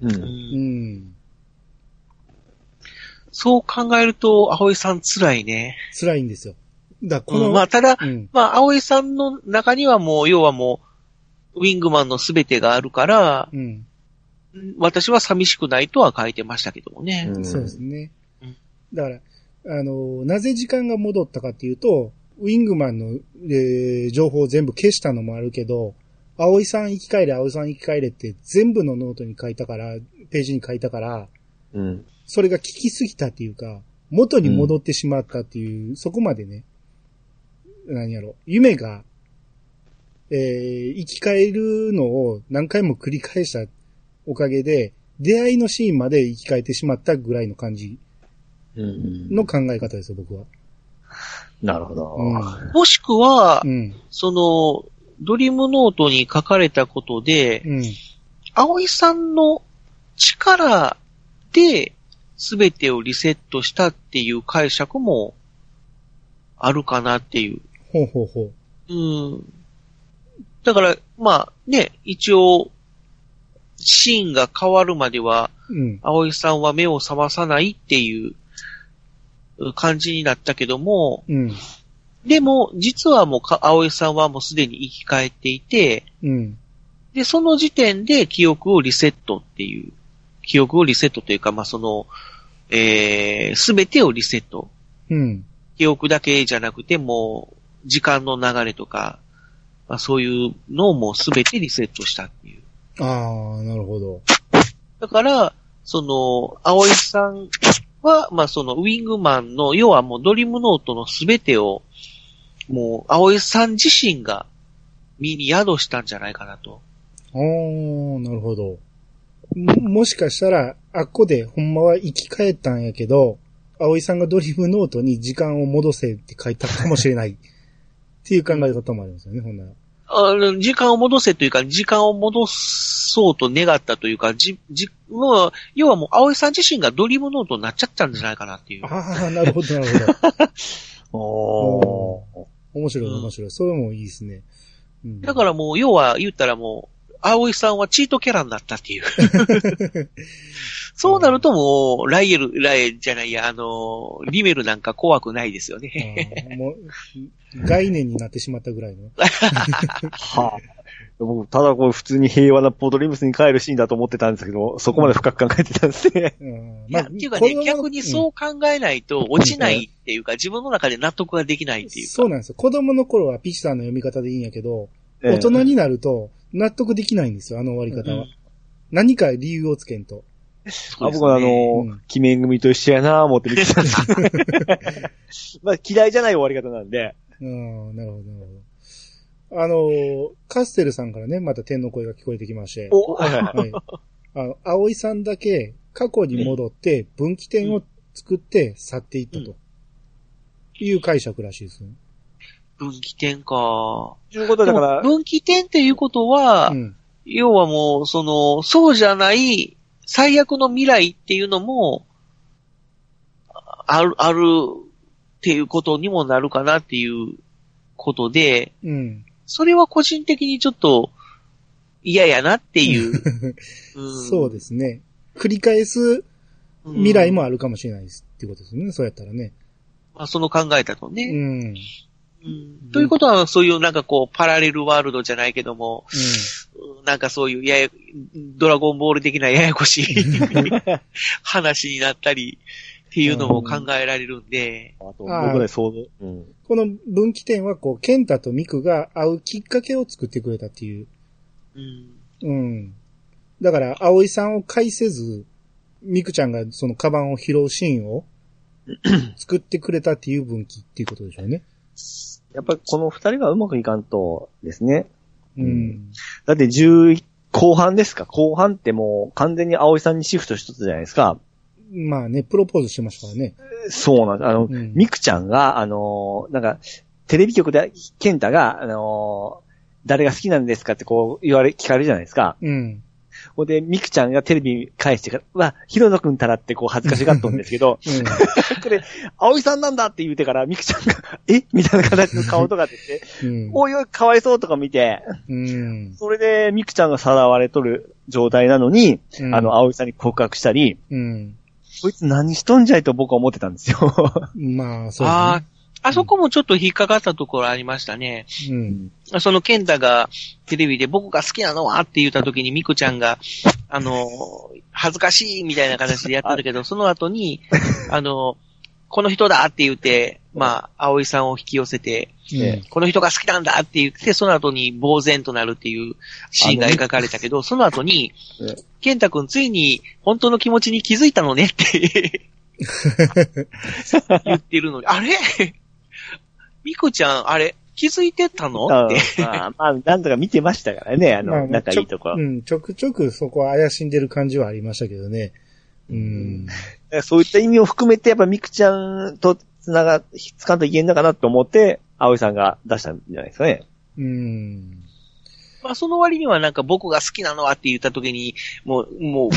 う。うん。うんん。そう考えると、葵さん辛いね。辛いんですよ。だこの、うんまあ、ただ、うん。まあ、葵さんの中にはもう、要はもう、ウィングマンのすべてがあるから、うん。私は寂しくないとは書いてましたけどもね。うんそうですねうん。だから、あの、なぜ時間が戻ったかっていうと、ウィングマンの、えー情報を全部消したのもあるけど、葵さん生き返れ、葵さん生き返れって全部のノートに書いたから、ページに書いたから、うん。それが効きすぎたっていうか、元に戻ってしまったっていう、そこまでね、何やろ、夢が、えー生き返るのを何回も繰り返したおかげで、出会いのシーンまで生き返ってしまったぐらいの感じうん。の考え方ですよ、僕は。なるほど。もしくは、うん。その、ドリームノートに書かれたことで、うん。葵さんの力で全てをリセットしたっていう解釈もあるかなっていう。ほうほうほう。うん。だから、まあね、一応、シーンが変わるまでは、うん。葵さんは目を覚まさないっていう感じになったけども、うん。でも、実はもうか、葵さんはもうすでに生き返っていて、うん。で、その時点で記憶をリセットっていう、記憶をリセットというか、まあ、その、えー、すべてをリセット。うん。記憶だけじゃなくて、もう、時間の流れとか、まあ、そういうのをもうすべてリセットしたっていう。ああ、なるほど。だから、その、葵さんは、まあ、その、ウィングマンの、要はもうドリームノートのすべてを、もう、葵さん自身が身に宿したんじゃないかなと。おー、なるほど。も、もしかしたら、あっこでほんまは生き返ったんやけど、葵さんがドリームノートに時間を戻せって書いたかもしれない。(laughs) っていう考え方もありますよね、ほんなら。あの時間を戻せというか、時間を戻そうと願ったというか、じ、じ、もう、要はもう、葵さん自身がドリームノートになっちゃったんじゃないかなっていう。ああ、なるほど、なるほど。(laughs) おー。面白い、うん面白い。それもいいですね。うん、だからもう、要は言ったらもう、葵さんはチートキャラになったっていう。(laughs) そうなるともう、ライエル、ライエルじゃないや、あの、リメルなんか怖くないですよね。もう、概念になってしまったぐらいの。(laughs) はあ。僕、ただこう普通に平和なポートリムスに帰るシーンだと思ってたんですけど、そこまで深く考えてたんですね。うんいや、っていうかね、逆にうそう考えないと落ちないっていうか、自分の中で納得ができないっていうか。そうなんですよ。子供の頃はピチさんの読み方でいいんやけど、大人になると納得できないんですよ、あの終わり方は。うん何か理由をつけんと。あ僕はあの、うん鬼面組と一緒やなぁ思って見てたんですけど。(laughs) まあ嫌いじゃない終わり方なんで。うん、なるほど、なるほど。あの、カステルさんからね、また天の声が聞こえてきまして。お、はいはいはい。はい。あの、葵さんだけ過去に戻って分岐点を作って去っていったと。いう解釈らしいですね。分岐点か。ということだから、分岐点っていうことは、うん。要はもう、その、そうじゃない最悪の未来っていうのも、ある、あるっていうことにもなるかなっていうことで、うん。それは個人的にちょっと嫌やなっていう。う (laughs) んそうですね。繰り返す未来もあるかもしれないですっていうことですね。そうやったらね。まあ、その考えだとうね。ん。うん。うんということは、そういうなんかこう、パラレルワールドじゃないけども、うんなんかそういうやや、ドラゴンボール的なややこしい (laughs) 話になったりっていうのも考えられるんで、あと僕ね、想像、うん。この分岐点は、こう、ケンタとミクが会うきっかけを作ってくれたっていう。うんうん。だから、葵さんを介せず、ミクちゃんがそのカバンを拾うシーンを (clears throat) 作ってくれたっていう分岐っていうことでしょうね。やっぱりこの二人がうまくいかんとですね。うん。だって11後半ですか？後半ってもう完全に葵さんにシフトしとったじゃないですか。まあね、プロポーズしてましたからね。そうなんです。あの、うんミクちゃんが、あのーなんか、テレビ局で、ケンタが、あのー誰が好きなんですかってこう言われ、聞かれるじゃないですか。うん。ほんで、ミクちゃんがテレビ返してから、うわ、ヒロノくんたらってこう恥ずかしがっとんですけど、こ (laughs) れ、(laughs) 葵さんなんだって言うてから、ミクちゃんが、(laughs) え？みたいな形の顔とか出て、うん。おいおい、かわいそうとか見て、うん。それでミクちゃんがさらわれとる状態なのに、うんあの、葵さんに告白したり、うん。こいつ何しとんじゃいと僕は思ってたんですよ。まあ、そうあであ、あそこもちょっと引っかかったところありましたね。すね。そのケンタがテレビで僕が好きなのはって言った時にミクちゃんが、あの、恥ずかしいみたいな形でやってるけど、(laughs) その後に、あの、この人だって言って、まあ、葵さんを引き寄せて、うん。ねこの人が好きなんだって言って、その後に呆然となるっていうシーンが描かれたけど、その後にね、ケンタ君ついに本当の気持ちに気づいたのねって (laughs) 言ってるのに、あれ？ミクちゃん、あれ、気づいてたの？って。まあ、まあ、なんとか見てましたからね、あまあの、仲いいところちょ。うん、ちょくちょくそこは怪しんでる感じはありましたけどね。うん。そういった意味を含めて、やっぱミクちゃんと繋が、つかんといけんのかなと思って、葵さんが出したんじゃないですかね。うん。まあ、その割にはなんか僕が好きなのはって言った時に、もう、もう、こ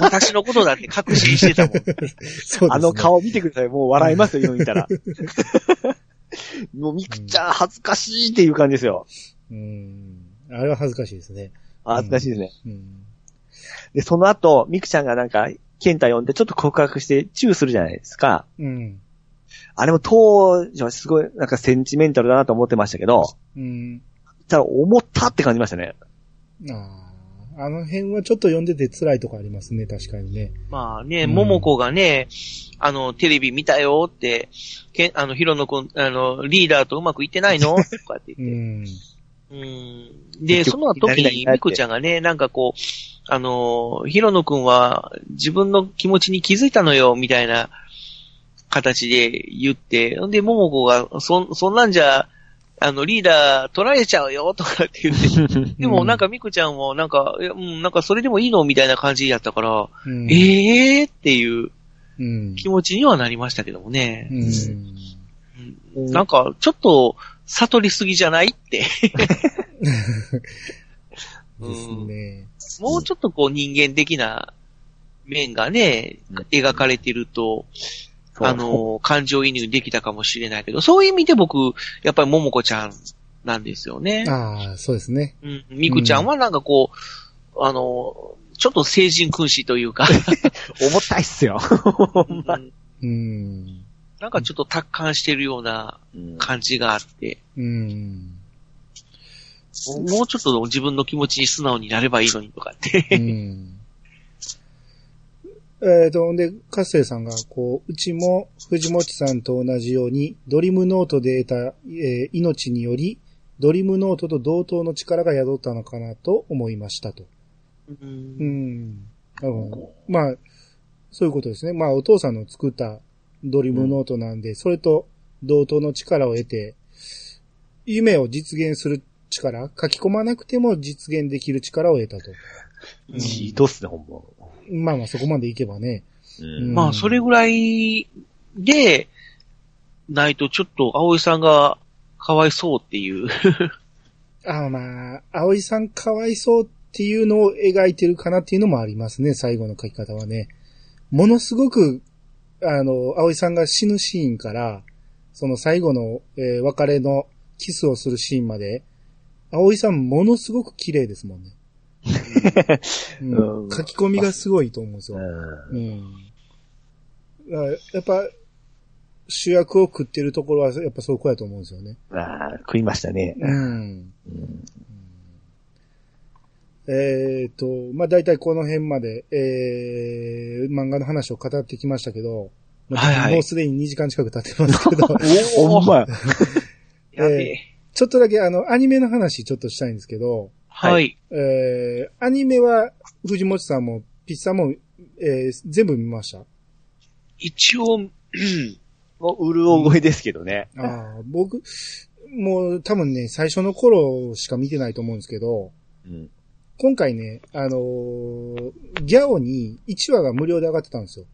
(laughs) 私のことだって確信してたもん。そうですね。あの顔見てください。もう笑いますよ、今見たら。(laughs) もうミクちゃん恥ずかしいっていう感じですよ。うん。あれは恥ずかしいですね。恥ずかしいですね。うん。で、その後、ミクちゃんがなんか、ケンタ呼んでちょっと告白してチューするじゃないですか。うん。あれも当時はすごいなんかセンチメンタルだなと思ってましたけど、うん。ただ思ったって感じましたね。ああ。あの辺はちょっと読んでて辛いとこありますね、確かにね。まあね、うん桃子がね、あの、テレビ見たよって、けあの、ヒロノ君、あの、リーダーとうまくいってないの？(laughs) とかってう言って。ん。うん。で、結その局時に、ミクちゃんがね、なんかこう、あの、ヒロノ君は自分の気持ちに気づいたのよ、みたいな形で言って、んで、桃子が、そ、そんなんじゃ、あの、リーダー取られちゃうよ、とかって言って、(laughs) でもなんかミクちゃんも、なんか、うん、なんかそれでもいいの？みたいな感じやったから、うん。ええーっていううん。気持ちにはなりましたけどもね。うん。うんなんか、ちょっと、悟りすぎじゃない？って。(laughs) ですね。もうちょっとこう人間的な面がね、描かれてると、あの、感情移入できたかもしれないけど、そういう意味で僕、やっぱり桃子ちゃんなんですよね。ああ、そうですね。うん。みくちゃんはなんかこう、あの、ちょっと成人君子というか、(laughs) 重たいっすよ。うんうん。なんかちょっと達観してるような感じがあって、うん。もうちょっと自分の気持ちに素直になればいいのにとかって。うん。えっと、で、カッセイさんが、こう、うちも藤本さんと同じように、ドリムノートで得た、えー命により、ドリムノートと同等の力が宿ったのかなと思いましたと。ううんん。なるほど。まあ、そういうことですね。まあ、お父さんの作ったドリムノートなんで、それと同等の力を得て、夢を実現する力、書き込まなくても実現できる力を得たと。うんひどっすね、ほんま。まあまあ、そこまでいけばね。うんまあ、それぐらいで、ないとちょっと葵さんがかわいそうっていう。(laughs) ああまあ、葵さんかわいそうっていうのを描いてるかなっていうのもありますね、最後の書き方はね。ものすごく、あの、葵さんが死ぬシーンから、その最後の、えー別れのキスをするシーンまで、葵さんものすごく綺麗ですもんね。(laughs) 書き込みがすごいと思うんですよ。ううん。やっぱ、主役を食ってるところは、やっぱそこやと思うんですよね。ん。ああ、食いましたね。うん。うんえっ、と、まあ、大体この辺まで、えー、漫画の話を語ってきましたけど、まあはいはいもうすでに2時間近く経ってますけど、ほんまや。(laughs) やべえ。ちょっとだけあの、アニメの話ちょっとしたいんですけど、はい。えー、アニメは藤本さんもピッサも、えー、全部見ました？一応、うんもう、うるお声ですけどね。ああ、僕、もう多分ね、最初の頃しか見てないと思うんですけど、うん。今回ね、あのーギャオに1話が無料で上がってたんですよ。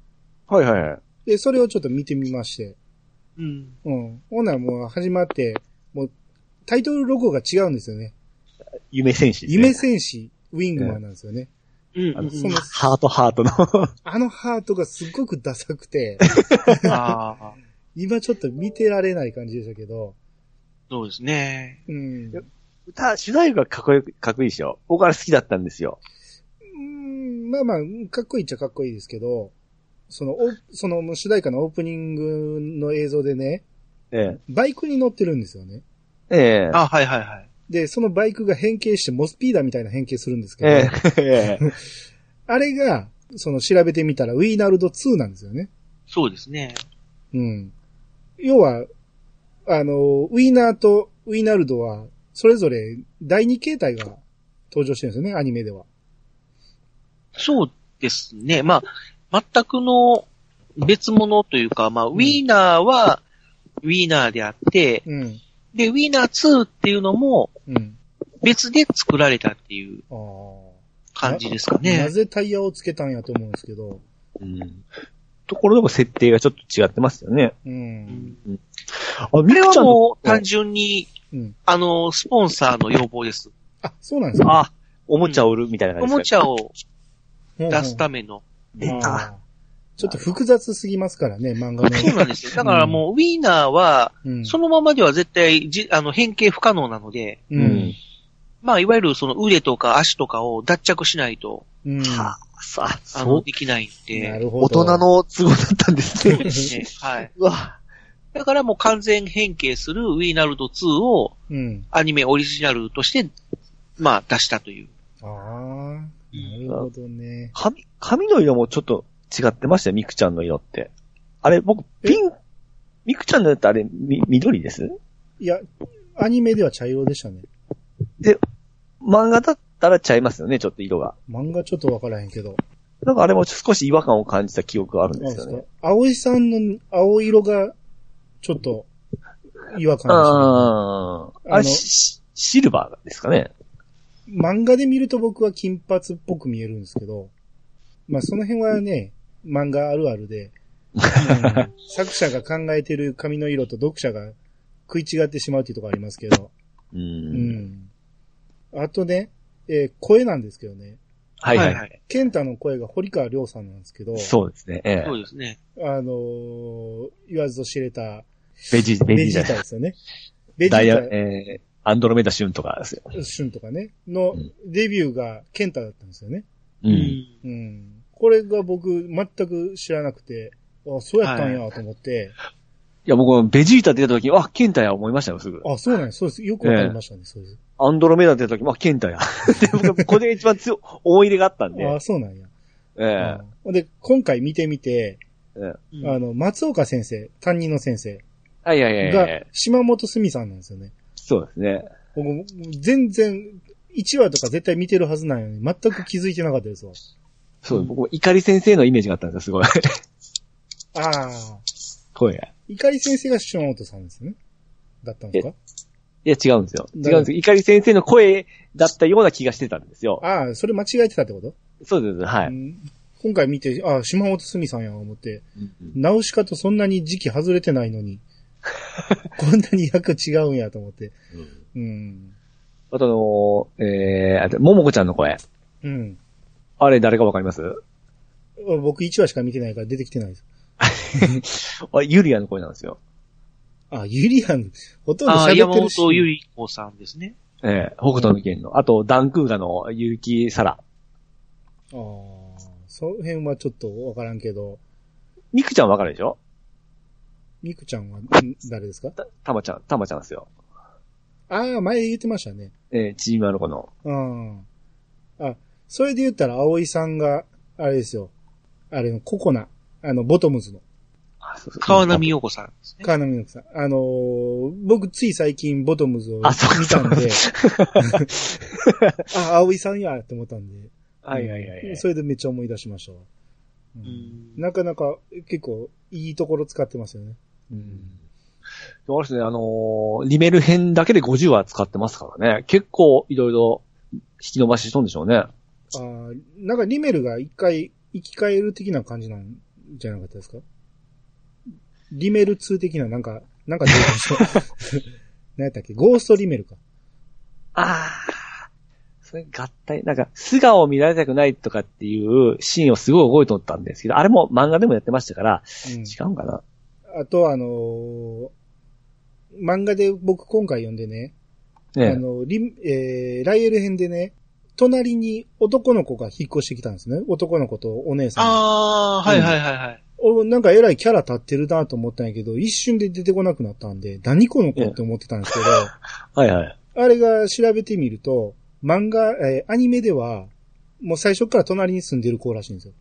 はいはいはい。で、それをちょっと見てみまして。うん。うん。ほんならもう始まって、タイトルロゴが違うんですよね。夢戦士ね。夢戦士ウィングマンなんですよね。うん。あのそのハートハートの。あのハートがすっごくダサくて、(laughs) 今ちょっと見てられない感じでしたけど、そうですね。うん。歌、主題歌かっこよく、かっこいいでしょ。僕は好きだったんですよ。うんまあまあ、かっこいいっちゃかっこいいですけど、その、おその主題歌のオープニングの映像でね、えバイクに乗ってるんですよね。え。ええ。あ、はいはいはい。で、そのバイクが変形してモスピーダーみたいな変形するんですけど、ええ。ええ。(laughs) あれが、その調べてみたらウィーナルド2なんですよね。そうですね。うん。要は、あの、ウィーナーとウィーナルドは、それぞれ第二形態が登場してるんですよね、アニメでは。そうですね。まあ、全くの別物というか、まあ、ウィーナーはウィーナーであって、うん。で、ウィーナー2っていうのもうん。別で作られたっていう。感じですかなね。ぜタイヤをつけたんやと思うんですけど。うん。ところどころ設定がちょっと違ってますよね。う。うんんあ、これはもう単純に、うん。あの、スポンサーの要望です。あ、そうなんですか。あ、おもちゃを売るみたいな感おじですか？もちゃをうん出すための。出た。ちょっと複雑すぎますからね、漫画の。そうなんですよ。だからもう、ウィーナーは、うん。そのままでは絶対じ、あの、変形不可能なので、う。うんん。まあ、いわゆるその腕とか足とかを脱着しないと、うん。はあ、さあ、あの、そう、できないんで。なるほど。大人の都合だったんですそうね。ですね。はい。(laughs) うわ。だからもう完全変形するウィーナルド2をうん。アニメオリジナルとして、まあ出したという。ああ、なるほどね。髪、髪の色もちょっと違ってましたよ、ミクちゃんの色って。あれ、僕、ピン、ミクちゃんのやつあれ、み、緑です？いや、アニメでは茶色でしたね。で、漫画だったらちゃいますよね、ちょっと色が。漫画ちょっとわからへんけど。なんかあれも少し違和感を感じた記憶があるんですよね。葵さんの青色が、ちょっと、違和感でしたねああ。あれ、シシルバーですかね？漫画で見ると僕は金髪っぽく見えるんですけど、まあその辺はね、漫画あるあるで、う (laughs) ん作者が考えてる髪の色と読者が食い違ってしまうっていうところありますけど、う。うんん。あとね、えー声なんですけどね、はいはい。ケンタの声が堀川亮さんなんですけど、そうですね。ええそうですね。あのー言わずと知れたベジ、ベベジージータタですよね。ベジダイヤ、ーえー、アンドロメダシュンとかですよ。タ、シュンとかね、のうんデビューがケンタだったんですよね。う。。うん。これが僕全く知らなくて、あ、そうやったんやと思って、いや、僕、ベジータ出た時に、あ、ケンタや思いましたよ、すぐ。あ、そうなんや、そうです。よくわかりましたね、そうです。アンドロメダ出た時も、あ、ケンタや。(laughs) で、僕、これが一番強い、思い入れがあったんで。あ、そうなんや。えうんで、今回見てみて、えええうんあの、松岡先生、担任の先生あ、いやいやいやいがや、島本すみさんなんですよね。そうですね。僕、全然、1話とか絶対見てるはずなんよね。全く気づいてなかったですわ。そう、僕も怒り先生のイメージがあったんですよ、すごい。ああ。声が。怒り先生が島本さんですね。だったんですかいや、違うんですよ。違うん誰ですよ。怒り先生の声だったような気がしてたんですよ。ああ、それ間違えてたってこと、そうです、はい。うん今回見て、ああ、島本すみさんや思って、うんナウシカとそんなに時期外れてないのに、(laughs) こんなに役違うんやと思って。うん。あとあのー、えー、あと、ももこちゃんの声。うん。あれ誰かわかります？僕1話しか見てないから出てきてないです。(laughs) あユリアの声なんですよ。あ、ユリアン、ほとんどああ、喋山ってるし。本ゆり子さんですね。えー、北斗の剣の。あと、ダンクーガの結城サラ。ああ、その辺はちょっとわからんけど、ミクちゃんわかるでしょ？ミクちゃんはん誰ですか？た、たまちゃん、たまちゃんですよ。ああ、前言ってましたね。えー、チームアルコの。うん。あ、それで言ったら、葵さんが、あれですよ。あれの、ココナ。あの、ボトムズの。川波陽子さんですね。川波のさん。あのー僕つい最近ボトムズを見たんで、(laughs) あ、葵さんやって思ったんで。はいはいはいはい。それでめっちゃ思い出しましたわ。うんうんなかなか結構いいところ使ってますよね。うん。そうですね、あのーリメル編だけで50話使ってますからね。結構いろいろ引き伸ばししとんでしょうね。あーなんかリメルが一回生き返る的な感じなんじゃなかったですか？リメル2的ななんか、なんかどうでしょう何やったっけ？ゴーストリメルか。ああ。それ合体、なんか、素顔を見られたくないとかっていうシーンをすごい覚えとったんですけど、あれも漫画でもやってましたから、うん違うんかな？あとあのー漫画で僕今回読んでね、ねあの、リえー、ライエル編でね、隣に男の子が引っ越してきたんですね。男の子とお姉さんが。ああ、はいはいはいはい。おなんか偉いキャラ立ってるなと思ったんやけど、一瞬で出てこなくなったんで、何この子って思ってたんですけど、(laughs) はいはい。あれが調べてみると、漫画、えーアニメでは、もう最初から隣に住んでる子らしいんですよ。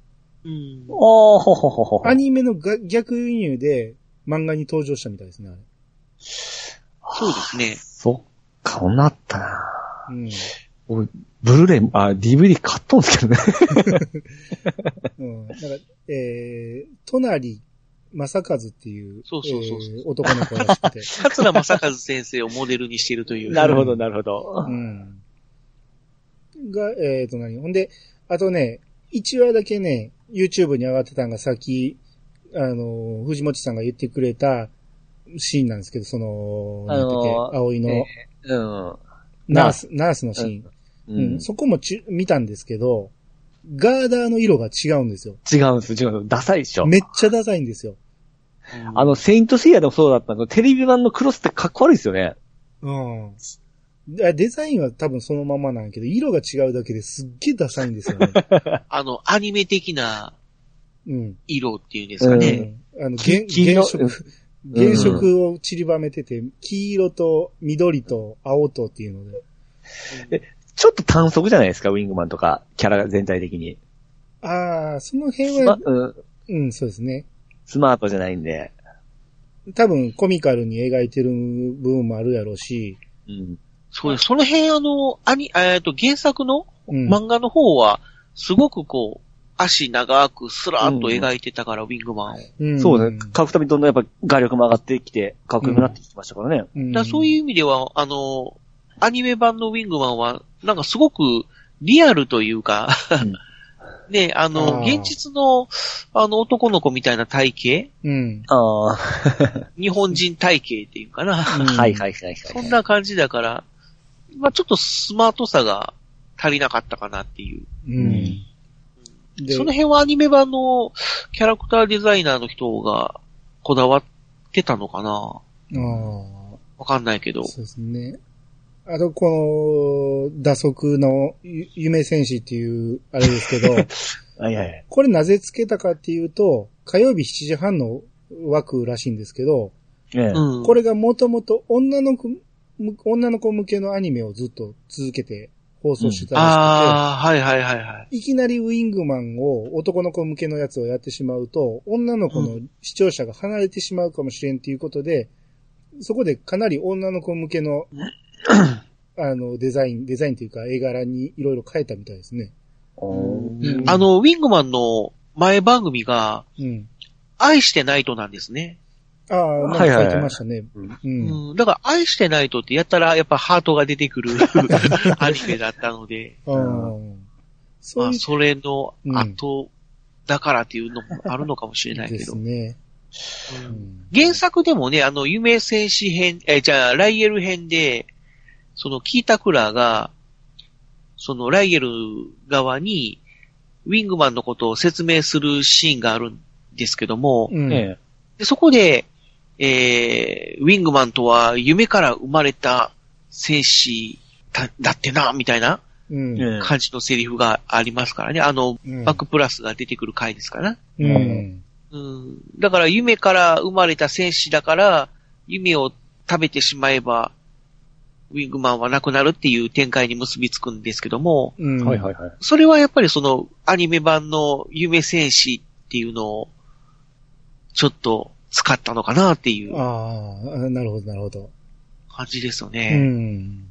うん。おー、ほほほほほ。アニメのが逆輸入で漫画に登場したみたいですね、あれ。そうですね。そっか、こうなったなうん。俺、ブルーレイ、あ、DVD 買ったんですけどね。(laughs) うん。なんか、えー、隣正和っていう、そうそうそうそうえー男の子らしくて。(laughs) 桂正和先生をモデルにしているという。なるほど、なるほどう。ん。が、えーと何？ほんで、あとね、1話だけね、YouTube に上がってたのがさっき、あの、藤本さんが言ってくれたシーンなんですけど、その、あのー葵のえうん。ナース、ナースのシーン。ううん、そこもち見たんですけど、ガーダーの色が違うんですよ。違うんです、違うんです。ダサいでしょ。めっちゃダサいんですよ。あの、セイントセイヤでもそうだったけど、テレビ版のクロスってかっこ悪いですよね。うん。デデザインは多分そのままなんやけど、色が違うだけですっげえダサいんですよね。(laughs) あの、アニメ的なうん。色っていうんですかね。うんあの、き原原色、原色を散りばめてて、黄色と緑と青とっていうので。ちょっと短足じゃないですか、ウィングマンとか、キャラ全体的に。ああ、その辺スマ,、は、うん、うん、そうですね。スマートじゃないんで。多分コミカルに描いてる部分もあるやろうし、うん。そうです。その辺あの、アニ、えっと、原作のうん。漫画の方は、すごくこう、足長くスラーっと描いてたから、ウィングマンを。うんそうね。書くたびにどんどんやっぱ画力も上がってきて、かっこよくなってきましたからね。うんらそういう意味では、あの、アニメ版のウィングマンは、なんかすごくリアルというか、(laughs) ね、あの、あー現実の、あの、男の子みたいな体型？うん。ああ、(laughs) 日本人体型っていうかな？うん (laughs) はいはいはいはい。そんな感じだから、まあちょっとスマートさが足りなかったかなっていう。うん。でその辺はアニメ版のキャラクターデザイナーの人がこだわってたのかな？わかんないけど。そうですね。あと、この、打足のゆ夢戦士っていう、あれですけど、(laughs) はいはい。これなぜつけたかっていうと、火曜日7時半の枠らしいんですけど、ねうん。これがもともと女の子、む女の子向けのアニメをずっと続けて放送してたらしああ、はいはいはいはい。くて、いきなりウィングマンを男の子向けのやつをやってしまうと、女の子の視聴者が離れてしまうかもしれんっていうことで、そこでかなり女の子向けの、(clears throat) あの、デザイン、デザインというか絵柄にいろいろ変えたみたいですね。うんあの、ウィングマンの前番組が、うん。愛してないとなんですね。ああ、なんか書いてましたね。だから、愛してないとってやったら、やっぱハートが出てくる (laughs) アニメだったので、ああそういうまあ、それのうん後だからっていうのもあるのかもしれないけどです。ね。ううんん原作でもね、あの、夢戦士編、え、じゃあ、ライエル編で、その、キータクラーが、その、ライエル側に、ウィングマンのことを説明するシーンがあるんですけども、うん。えでそこで、えー、ウィングマンとは夢から生まれた戦士だだってな、みたいなうん。え感じのセリフがありますからね。あの、うんバックプラスが出てくる回ですかな。うん。うん。だから夢から生まれた戦士だから、夢を食べてしまえば、ウィングマンはなくなるっていう展開に結びつくんですけども、うん。はいはいはい。それはやっぱりそのアニメ版の夢戦士っていうのを、ちょっと使ったのかなっていうああ、なるほど、なるほど。感じですようね。ん。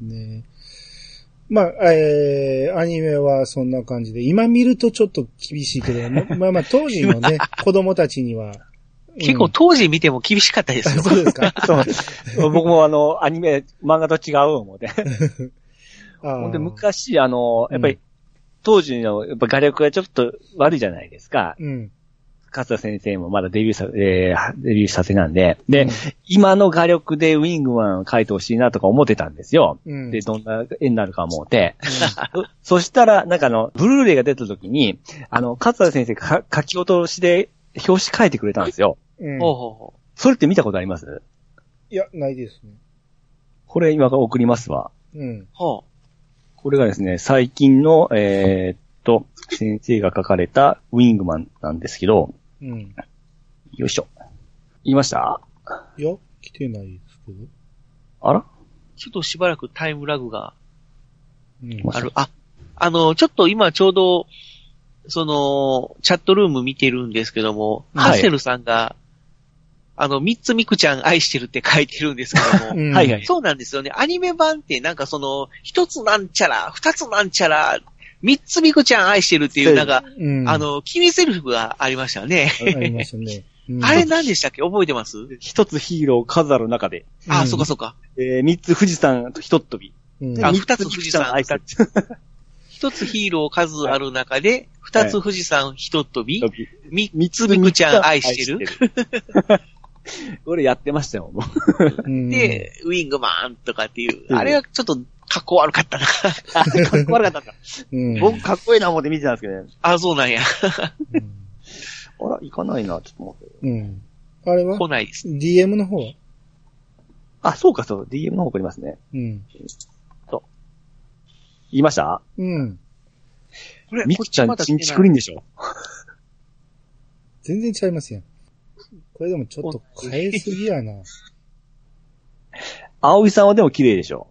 ねまあ、えー、アニメはそんな感じで、今見るとちょっと厳しいけど、ま (laughs) まあまあ当時のね、(laughs) 子供たちには。結構当時見ても厳しかったですよ。あ (laughs) そうですか。そう。(laughs) 僕もあの、アニメ、漫画と違う思って。(laughs) あーほんで、昔、あの、やっぱりうん、当時の、やっぱ画力がちょっと悪いじゃないですか。うん。勝田先生もまだデビューさ、えーデビューしたてなんで。で、うん今の画力でウィングマン描いてほしいなとか思ってたんですよ。うん。で、どんな絵になるか思って。そそしたら、なんかあの、ブルーレイが出た時に、あの、勝田先生が書き落としで表紙書いてくれたんですよ。うん。ほうほうほそれって見たことあります？いや、ないですね。これ今から送りますわ。うん。う。ほこれがですね、最近の、えーっと、先生が書かれたウィングマンなんですけど、うん。よいしょ。言いました？いや、来てないですけど。あら？う。ちょっとしばらくタイムラグがうん。ある。あ、あの、ちょっと今ちょうど、その、チャットルーム見てるんですけども、はいハッセルさんが、あの、三つみくちゃん愛してるって書いてるんですけども、(laughs) うん。はいはい。そうなんですよね。アニメ版ってなんかその、一つなんちゃら、二つなんちゃら、三つみくちゃん愛してるっていう、なんか、うん。あ、の、キミセルフがありましたよね。ありましたね。(laughs) うん。あれ何でしたっけ？覚えてます？一つヒーロー数ある中で、あ、うん。そっかそっか。えー、三つ富士山と一飛び。うん。あ三二つ富士山愛され (laughs) 一つヒーロー数ある中で、二つ富士山一飛び、飛び。三つみくちゃん愛してる。る。(laughs) 俺やってましたよ、もう。うん、で、ウィングマンとかっていう、うんあれはちょっとかっこ悪かったな。あ、(laughs) かっこ悪かった。僕かっこいいな思って見てたんですけどね。あ、そうなんや。うんあら、行かないな、ちょっと待って。うん。あれは？来ないです。?DM の方？はあ、そうか、そう。DM の方送りますね。うん。言いました？うん。これミクちゃん、チンチクリンでしょ？(laughs) 全然ちゃいますやん。これでもちょっと変えすぎやな。(laughs) 葵さんはでも綺麗でしょ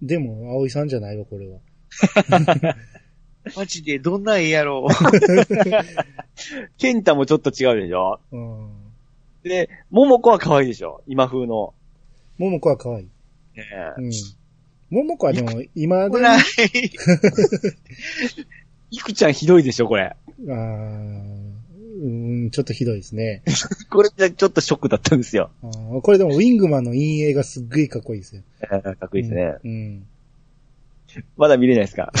でも、葵さんじゃないわ、これは。(laughs) マジでどんな絵やろう。ケンタもちょっと違うでしょうん。で、桃子は可愛いでしょ今風の。桃子は可愛い。ねうん。桃子はでも、今で、ほらあ、いくちゃんひどいでしょこれ。ーうん、ちょっとひどいですね。(laughs) これじゃちょっとショックだったんですよ。これでも、ウィングマンの陰影がすっごいかっこいいですよ。え (laughs) ーかっこいいですね。うん。まだ見れないですか？(laughs)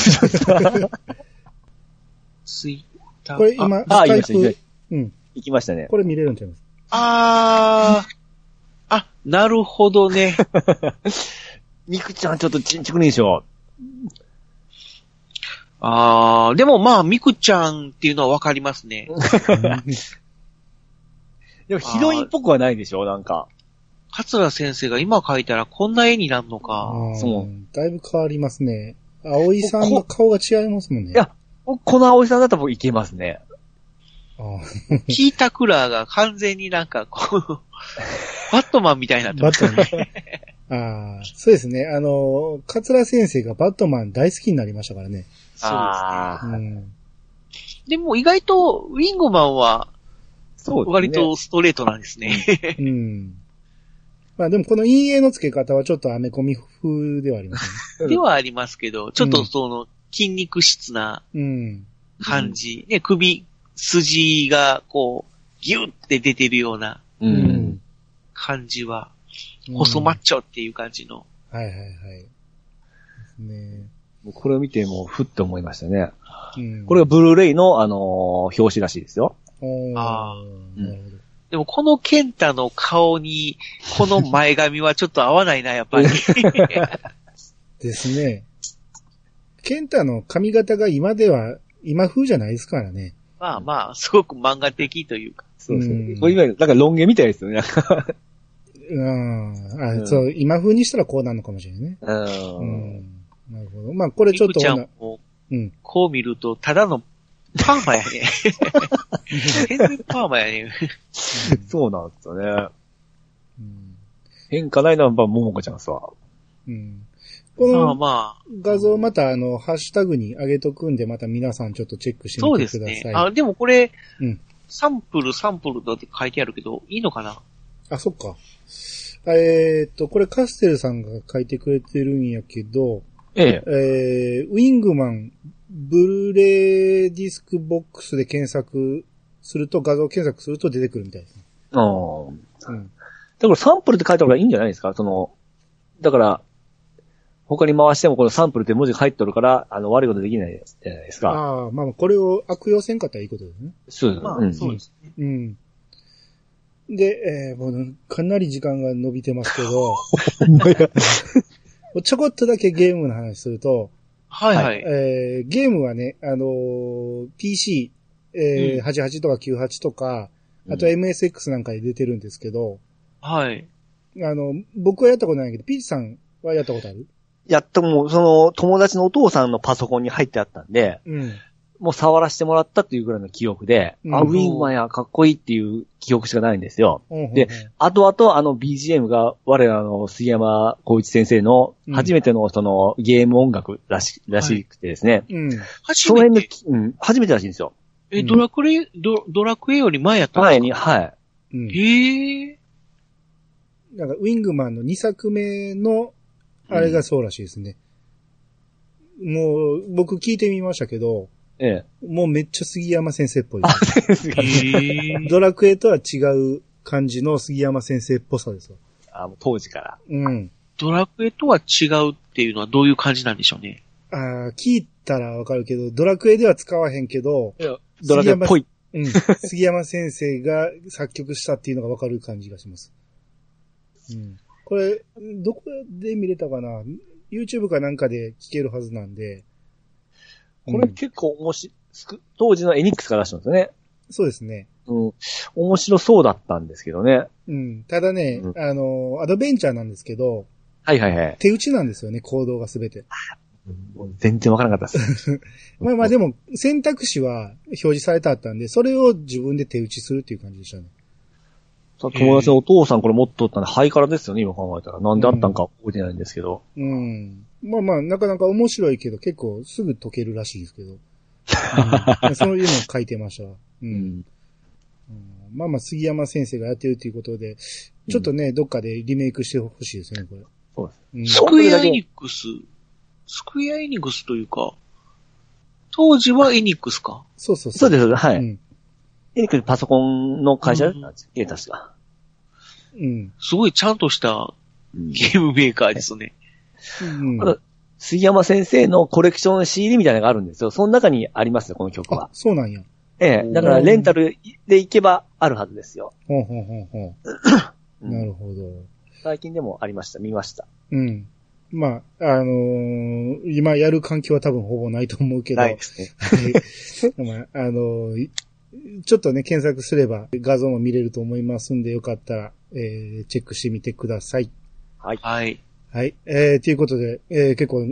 ツイッター。これ今、あ、スカイ行きました、行きましプ、うん。た。行きましたね。これ見れるんちゃいます？あー。あ、なるほどね。みくちゃんちょっとちんちくりんでしょあー、でもまあ、ミクちゃんっていうのはわかりますね。(laughs) でもヒロインっぽくはないでしょ？なんか。桂先生が今描いたらこんな絵になるのあか。ーそうだいぶ変わりますね。葵さんの顔が違いますもんね。いやこの葵さんだったら僕いけますね。あーキータクラーが完全になんかこう、(laughs) バットマンみたいになってバます。ットマン。(laughs) ああ、そうですね。あの、桂先生がバットマン大好きになりましたからね。そうあーうん。ですね。でも意外と、ウィングマンはそうですね。割とストレートなんですね。うん。まあでもこの陰影の付け方はちょっとアメコミ風ではありますうんではありますけど、ちょっとその筋肉質なね。うん。感じ。ね、首、筋がこう、ギュッて出てるような感じは、うん細マッチョっていう感じの。はいはいはい。ですね。これを見てもうふって思いましたね。うん。これがブルーレイの、あのー表紙らしいですよ。あなるほど。でもこのケンタの顔に、この前髪はちょっと合わないな、やっぱり。(laughs) ですね。ケンタの髪型が今では、今風じゃないですからね。まあまあ、すごく漫画的というか。そうそううんこれいわゆる、なんかロン毛みたいですよね。うん。あ、うんそう、今風にしたらこうなるのかもしれないね。う。うんん。なるほど。まあこれちょっとちゃんも、うん。こう見ると、ただのパーマやね。(laughs) 全然パーマやね。そうなんですよね。うん。変化ないのは、まあ、ももこちゃんっすわ。うん。こまあのまあ、画像またあの、ハッシュタグに上げとくんで、また皆さんちょっとチェックしてそうみですね。てください。あ、でもこれ、うんサンプル、サンプルだって書いてあるけど、いいのかな？あ、そっか。えーっと、これカステルさんが書いてくれてるんやけど、ええ。えー、ウィングマン、ブルーレイディスクボックスで検索すると、画像検索すると出てくるみたいですね。うん。うん。だからサンプルって書いた方がいいんじゃないですか？その、だから、他に回してもこのサンプルって文字が入っとるから、あの、悪いことできないじゃないですか。ああ、まあまあ、これを悪用せんかったらいいことですね。そうまあ、うんそうですね。うん。で、えー、もうかなり時間が伸びてますけど、(laughs) ちょこっとだけゲームの話すると、はいはい。えー、ゲームはね、あのー PC、えーうん88とか98とか、あとうん MSX なんかで出てるんですけど、はい。あの、僕はやったことないけど、ピーチさんはやったことある？やっともう、その、友達のお父さんのパソコンに入ってあったんで、うん。もう触らせてもらったっていうぐらいの記憶で、うんあ、ウィングマンやかっこいいっていう記憶しかないんですよ。うんで、あとあとあの BGM が我らの杉山光一先生のうん初めてのそのゲーム音楽らし,、らしくてですね。うん。初めて、、うん、初めてらしいんですよ。え、うんドラクエ、ドドラクエより前やったんですか？前に、はい。うん。へえ。なんか、ウィングマンの2作目の、あれがそうらしいですね。もう、僕聞いてみましたけど、えもうめっちゃ杉山先生っぽい。ドラクエとは違う感じの杉山先生っぽさですわ。あもう当時から。うん。ドラクエとは違うっていうのはどういう感じなんでしょうね？あー聞いたらわかるけど、ドラクエでは使わへんけど、ドラクエっぽい。うん。杉山先生が作曲したっていうのがわかる感じがします。うん。これ、どこで見れたかな？YouTube かなんかで聞けるはずなんで。これうん結構面白い、スク当時のエニックスから出したんですよね。そうですね。うん。面白そうだったんですけどね。うん。ただね、うんあの、アドベンチャーなんですけど、はいはいはい。手打ちなんですよね、行動がすべて。全然わからなかったです。(laughs) まあまあでも、選択肢は表示されてあったんで、それを自分で手打ちするっていう感じでしたね。さ友達のお父さんこれ持っとったんで、ハイカラですよね、今考えたら。なんであったんか覚えてないんですけど。うん。まあまあ、なかなか面白いけど、結構すぐ解けるらしいですけど。(laughs) うんそういうのを書いてましたわ。う。うんん。うんまあまあ、杉山先生がやってるということで、ちょっとね、どっかでリメイクしてほしいですね、これ。そうです。うんスクエアエニックス、スクエアエニックスというか、当時はエニックスか。そうそうそうです、そうですはい。うん。エニックスパソコンの会社だったんですっけ、確か。うん。すごいちゃんとしたうんゲームメーカーですね。うん。あと杉山先生のコレクション CD みたいなのがあるんですよ。その中にありますよ、この曲あは、。そうなんや。ええ。だから、レンタルで行けばあるはずですよ。ほうほうほうほう。うんなるほど。最近でもありました、見ました。うん。まあ、あのー今やる環境は多分ほぼないと思うけど、ないですね。はい (laughs) まあ、あのーちょっとね、検索すれば画像も見れると思いますんで、よかったら、えーチェックしてみてください。はい。はい。えー、ということで、えー結構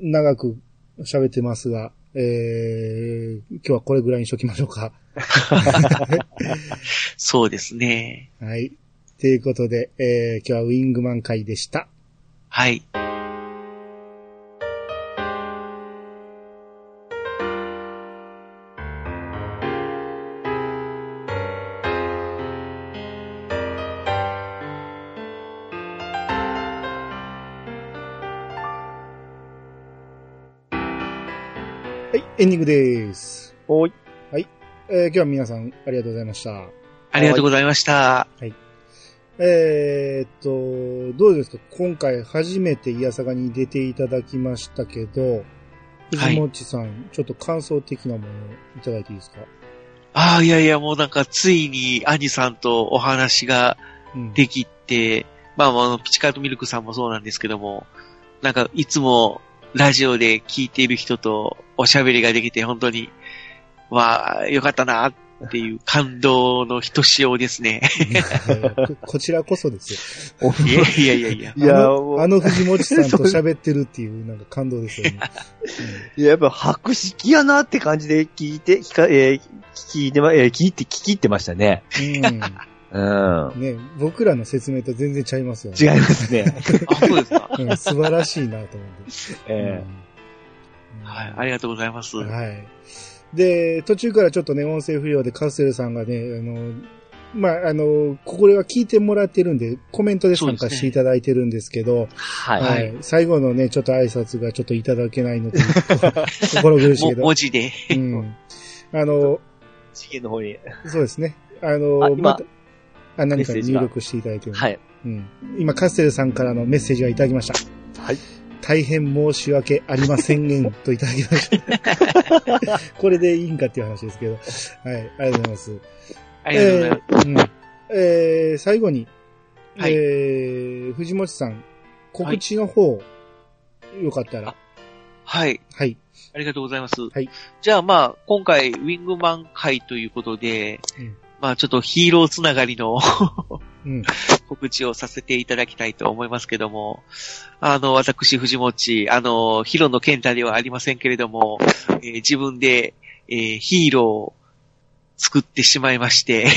長く喋ってますが、えー今日はこれぐらいにしときましょうか。(laughs) そうですね。はい。ということで、えー今日はウィングマン会でした。はい。はい、です。おい。えー今日は皆さんありがとうございました。ありがとうございました。えーっと、どうですか？今回初めてイヤサガに出ていただきましたけど、もちさん、ちょっと感想的なものをいただいていいですか？ああ、いやいや、もうなんかついに兄さんとお話がうん。できて、まあ、あの、ピチカートミルクさんもそうなんですけども、なんかいつもラジオで聞いている人とおしゃべりができて本当に、わあ、よかったなっていう感動のひとしおですね。こ (laughs) こちらこそですよ。いやいやいやいや。いやあの藤もちさんと喋ってるっていう、なんか感動ですよね。いや、やっぱ白色やなって感じで聞いて、聞か、えー聞いてま、えー聞いて、聞き入ってましたね。うん。うん。ね、僕らの説明と全然ちゃいますよね。違いますね。(laughs) あ、そうですか。うん、素晴らしいなと思って。えうんはい、ありがとうございます。はい。で、途中からちょっとね、音声不良でカステルさんがね、あの、まあ、あの、これは聞いてもらってるんで、コメントで参加していただいてるんですけど、はい。ははいい。最後のね、ちょっと挨拶がちょっといただけないので、心苦しいもけど。文字で。うん。あの、次元の方に。そうですね。あの、あ今またあ、何か入力していただいてる。はい。うん。今、カステルさんからのメッセージがいただきました。はい。大変申し訳ありませんんといただきました。(laughs) これでいいんかっていう話ですけど。はい、ありがとうございます。ありがとうございます。えーうんえー最後に、はいえー藤本さん、告知の方、よかったら。はい。はい。ありがとうございます。はいじゃあまあ、今回、ウィングマン会ということで、うんまあちょっとヒーローつながりのうん。告知をさせていただきたいと思いますけども、あの、私、藤持、あの、ヒロの健太ではありませんけれども、えー自分で、えーヒーローを作ってしまいまして、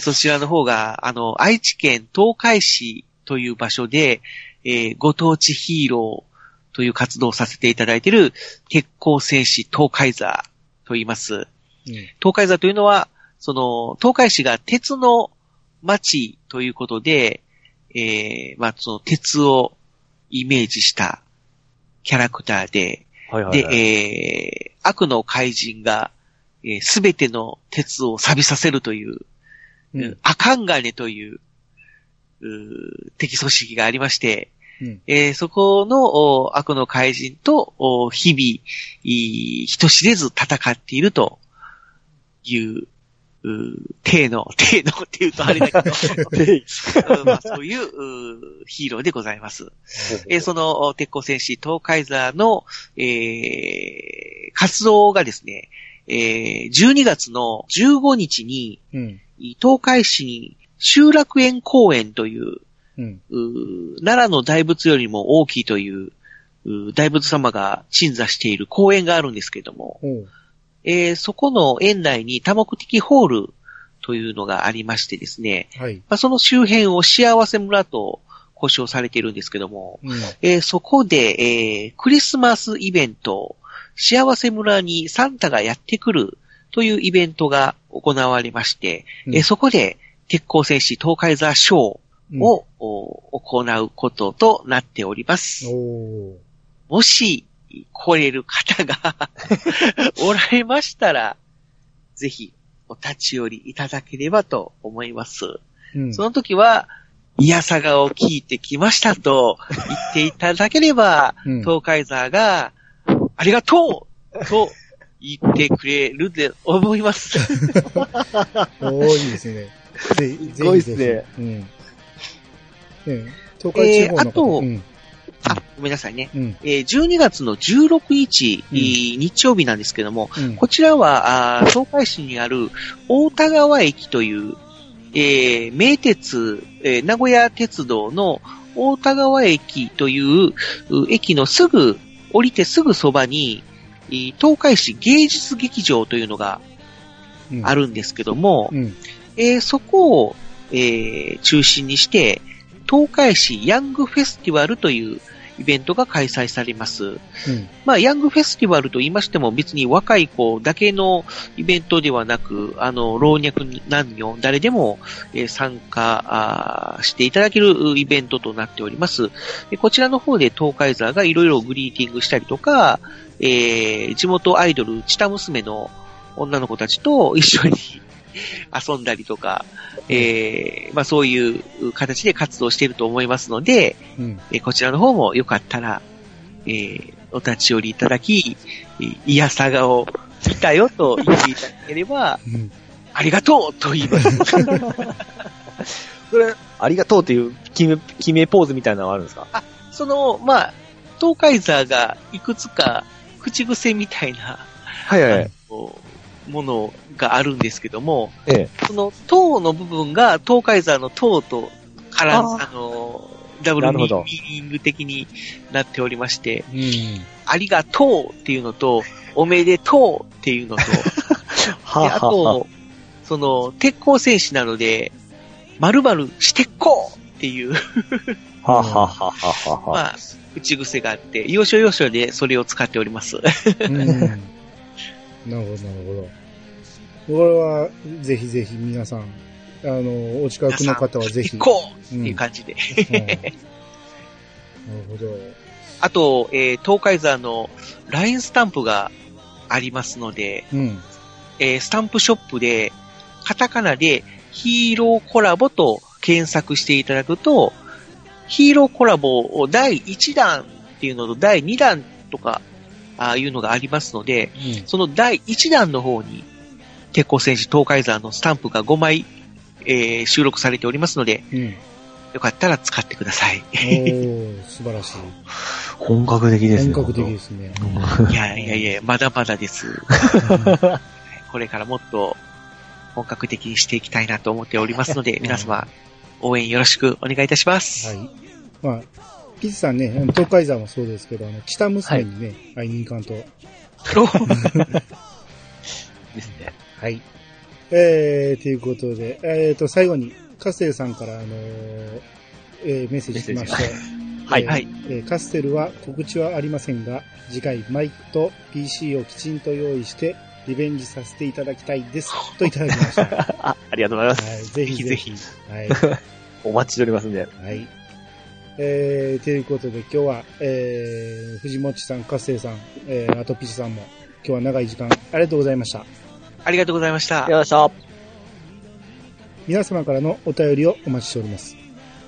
そちらの方が、あの、愛知県東海市という場所で、えーご当地ヒーローという活動をさせていただいている、鉄鋼戦士東海座と言います。うん東海座というのは、その、東海市が鉄の町ということで、えー、まあ、その鉄をイメージしたキャラクターで、はいはいはい。で、えー、悪の怪人が、えすべての鉄を錆びさせるという、うんアカンガネという、うー敵組織がありまして、うんえーそこのお悪の怪人とお日々、い人知れず戦っているという、ううー、体の、(laughs) 体のって言うとあれだけど、うんまあ、そういうヒーローでございます。えーその、鉄鋼戦士東海座の、えー活動がですね、えー12月の15日に、うん。東海市に集落園公園という、うん。うー奈良の大仏よりも大きいという、うー大仏様が鎮座している公園があるんですけども、おう。えーそこの園内に多目的ホールというのがありましてですね、はい。まあ、その周辺を幸せ村と呼称されているんですけども、うん。えーそこで、えークリスマスイベント、幸せ村にサンタがやってくるというイベントが行われまして、うんえーそこで鉄鋼戦士東海座ショーを、お行うこととなっております。もし、来れる方が (laughs) おられましたら、ぜひお立ち寄りいただければと思います。うん。その時は、いやさがを聞いてきましたと言っていただければ、うん東海座が、ありがとうと言ってくれるで思います。おーいいですね。すごいっすね。うん。ね東海地方の方、えーあとうん。あ、ごめんなさいね。うん。えー12月の16日、うんえー日曜日なんですけども、うん。こちらは、あー東海市にある大田川駅という、えー名鉄、えー名古屋鉄道の大田川駅というう駅のすぐ、降りてすぐそばに、えー東海市芸術劇場というのがうんあ。るんですけども、うん。えーそこを、えー中心にして、東海市ヤングフェスティバルというイベントが開催されます。うん。まあ、ヤングフェスティバルと言いましても別に若い子だけのイベントではなく、あの、老若男女、誰でも、えー参加していただけるイベントとなっております。でこちらの方で東海座がいろいろグリーティングしたりとか、えー地元アイドル、チタ娘の女の子たちと一緒に (laughs) 遊んだりとか、えーまあそういう形で活動していると思いますので、うん。えーこちらの方もよかったら、えーお立ち寄りいただき、えーいやさがを見たよと言っていただければ、うん。ありがとうと言います。(laughs) それ、ありがとうっていう決め、決めポーズみたいなのはあるんですか？その、まあ、東海座がいくつか口癖みたいな、はいはい。ものがあるんですけども、ええ。その塔の部分が東海座の塔と絡んああの、ダブルミーニング的になっておりまして、うん。ありがとうっていうのと、おめでとうっていうのと、(laughs) はであと、その、鉄鋼戦士なので、〇〇してっこうっていう、はははははは。(laughs) まあ、口癖があって、要所要所でそれを使っております。うん。なるほど、なるほど。これは、ぜひぜひ皆さん、あの、お近くの方はぜひ。してっこううんっていう感じで。うんなるほど。あと、えー東海座の LINE スタンプがありますので、うん。えースタンプショップで、カタカナでヒーローコラボと検索していただくと、ヒーローコラボを第1弾っていうのと第2弾とか、ああいうのがありますので、その第1弾の方に、鉄鋼戦士東海山のスタンプが5枚、えー収録されておりますので、うん。うん。よかったら使ってください。素晴らしい。(laughs) 本格的ですね。本格的ですね。いやいやいや、まだまだです。(laughs) これからもっと本格的にしていきたいなと思っておりますので、皆様、応援よろしくお願いいたします。はい。まあ、ピチさんね、東海山もそうですけど、あの、北娘にね、会いに行かんと。(laughs) ですね。はい。えー、ということで、えーと、最後に、カステルさんから、あのーえーメッセージ来まして、(laughs) はいえーはいえーカステルは告知はありませんが、次回マイクと PC をきちんと用意して、リベンジさせていただきたいです。(laughs) といただきました。はあ、ありがとうございます。い、ぜひぜひ。はい。お待ちしておりますんで。はい。えー、ということで今日は、えー、藤もちさん、カステルさん、えー、あとピチさんも、今日は長い時間、ありがとうございました。ありがとうございました。よいしょ。皆様からのお便りをお待ちしております。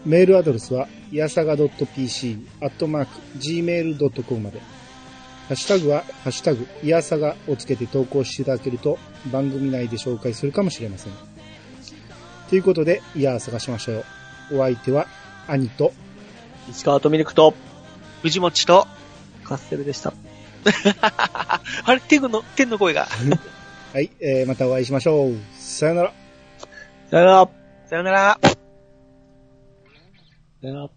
メールアドレスは、やさが .pc、アットマーク、gmail.com まで。ハッシュタグは、ハッシュタグ、いやさがをつけて投稿していただけると、番組内で紹介するかもしれません。ということで、いやさがしましょう。お相手は、兄と、石川とミルクと、藤持ちと、カッセルでした。(laughs) あれ、天の、天の声が。(laughs) はい、えー、またお会いしましょう。さよなら。さよなら。さよなら。さよなら。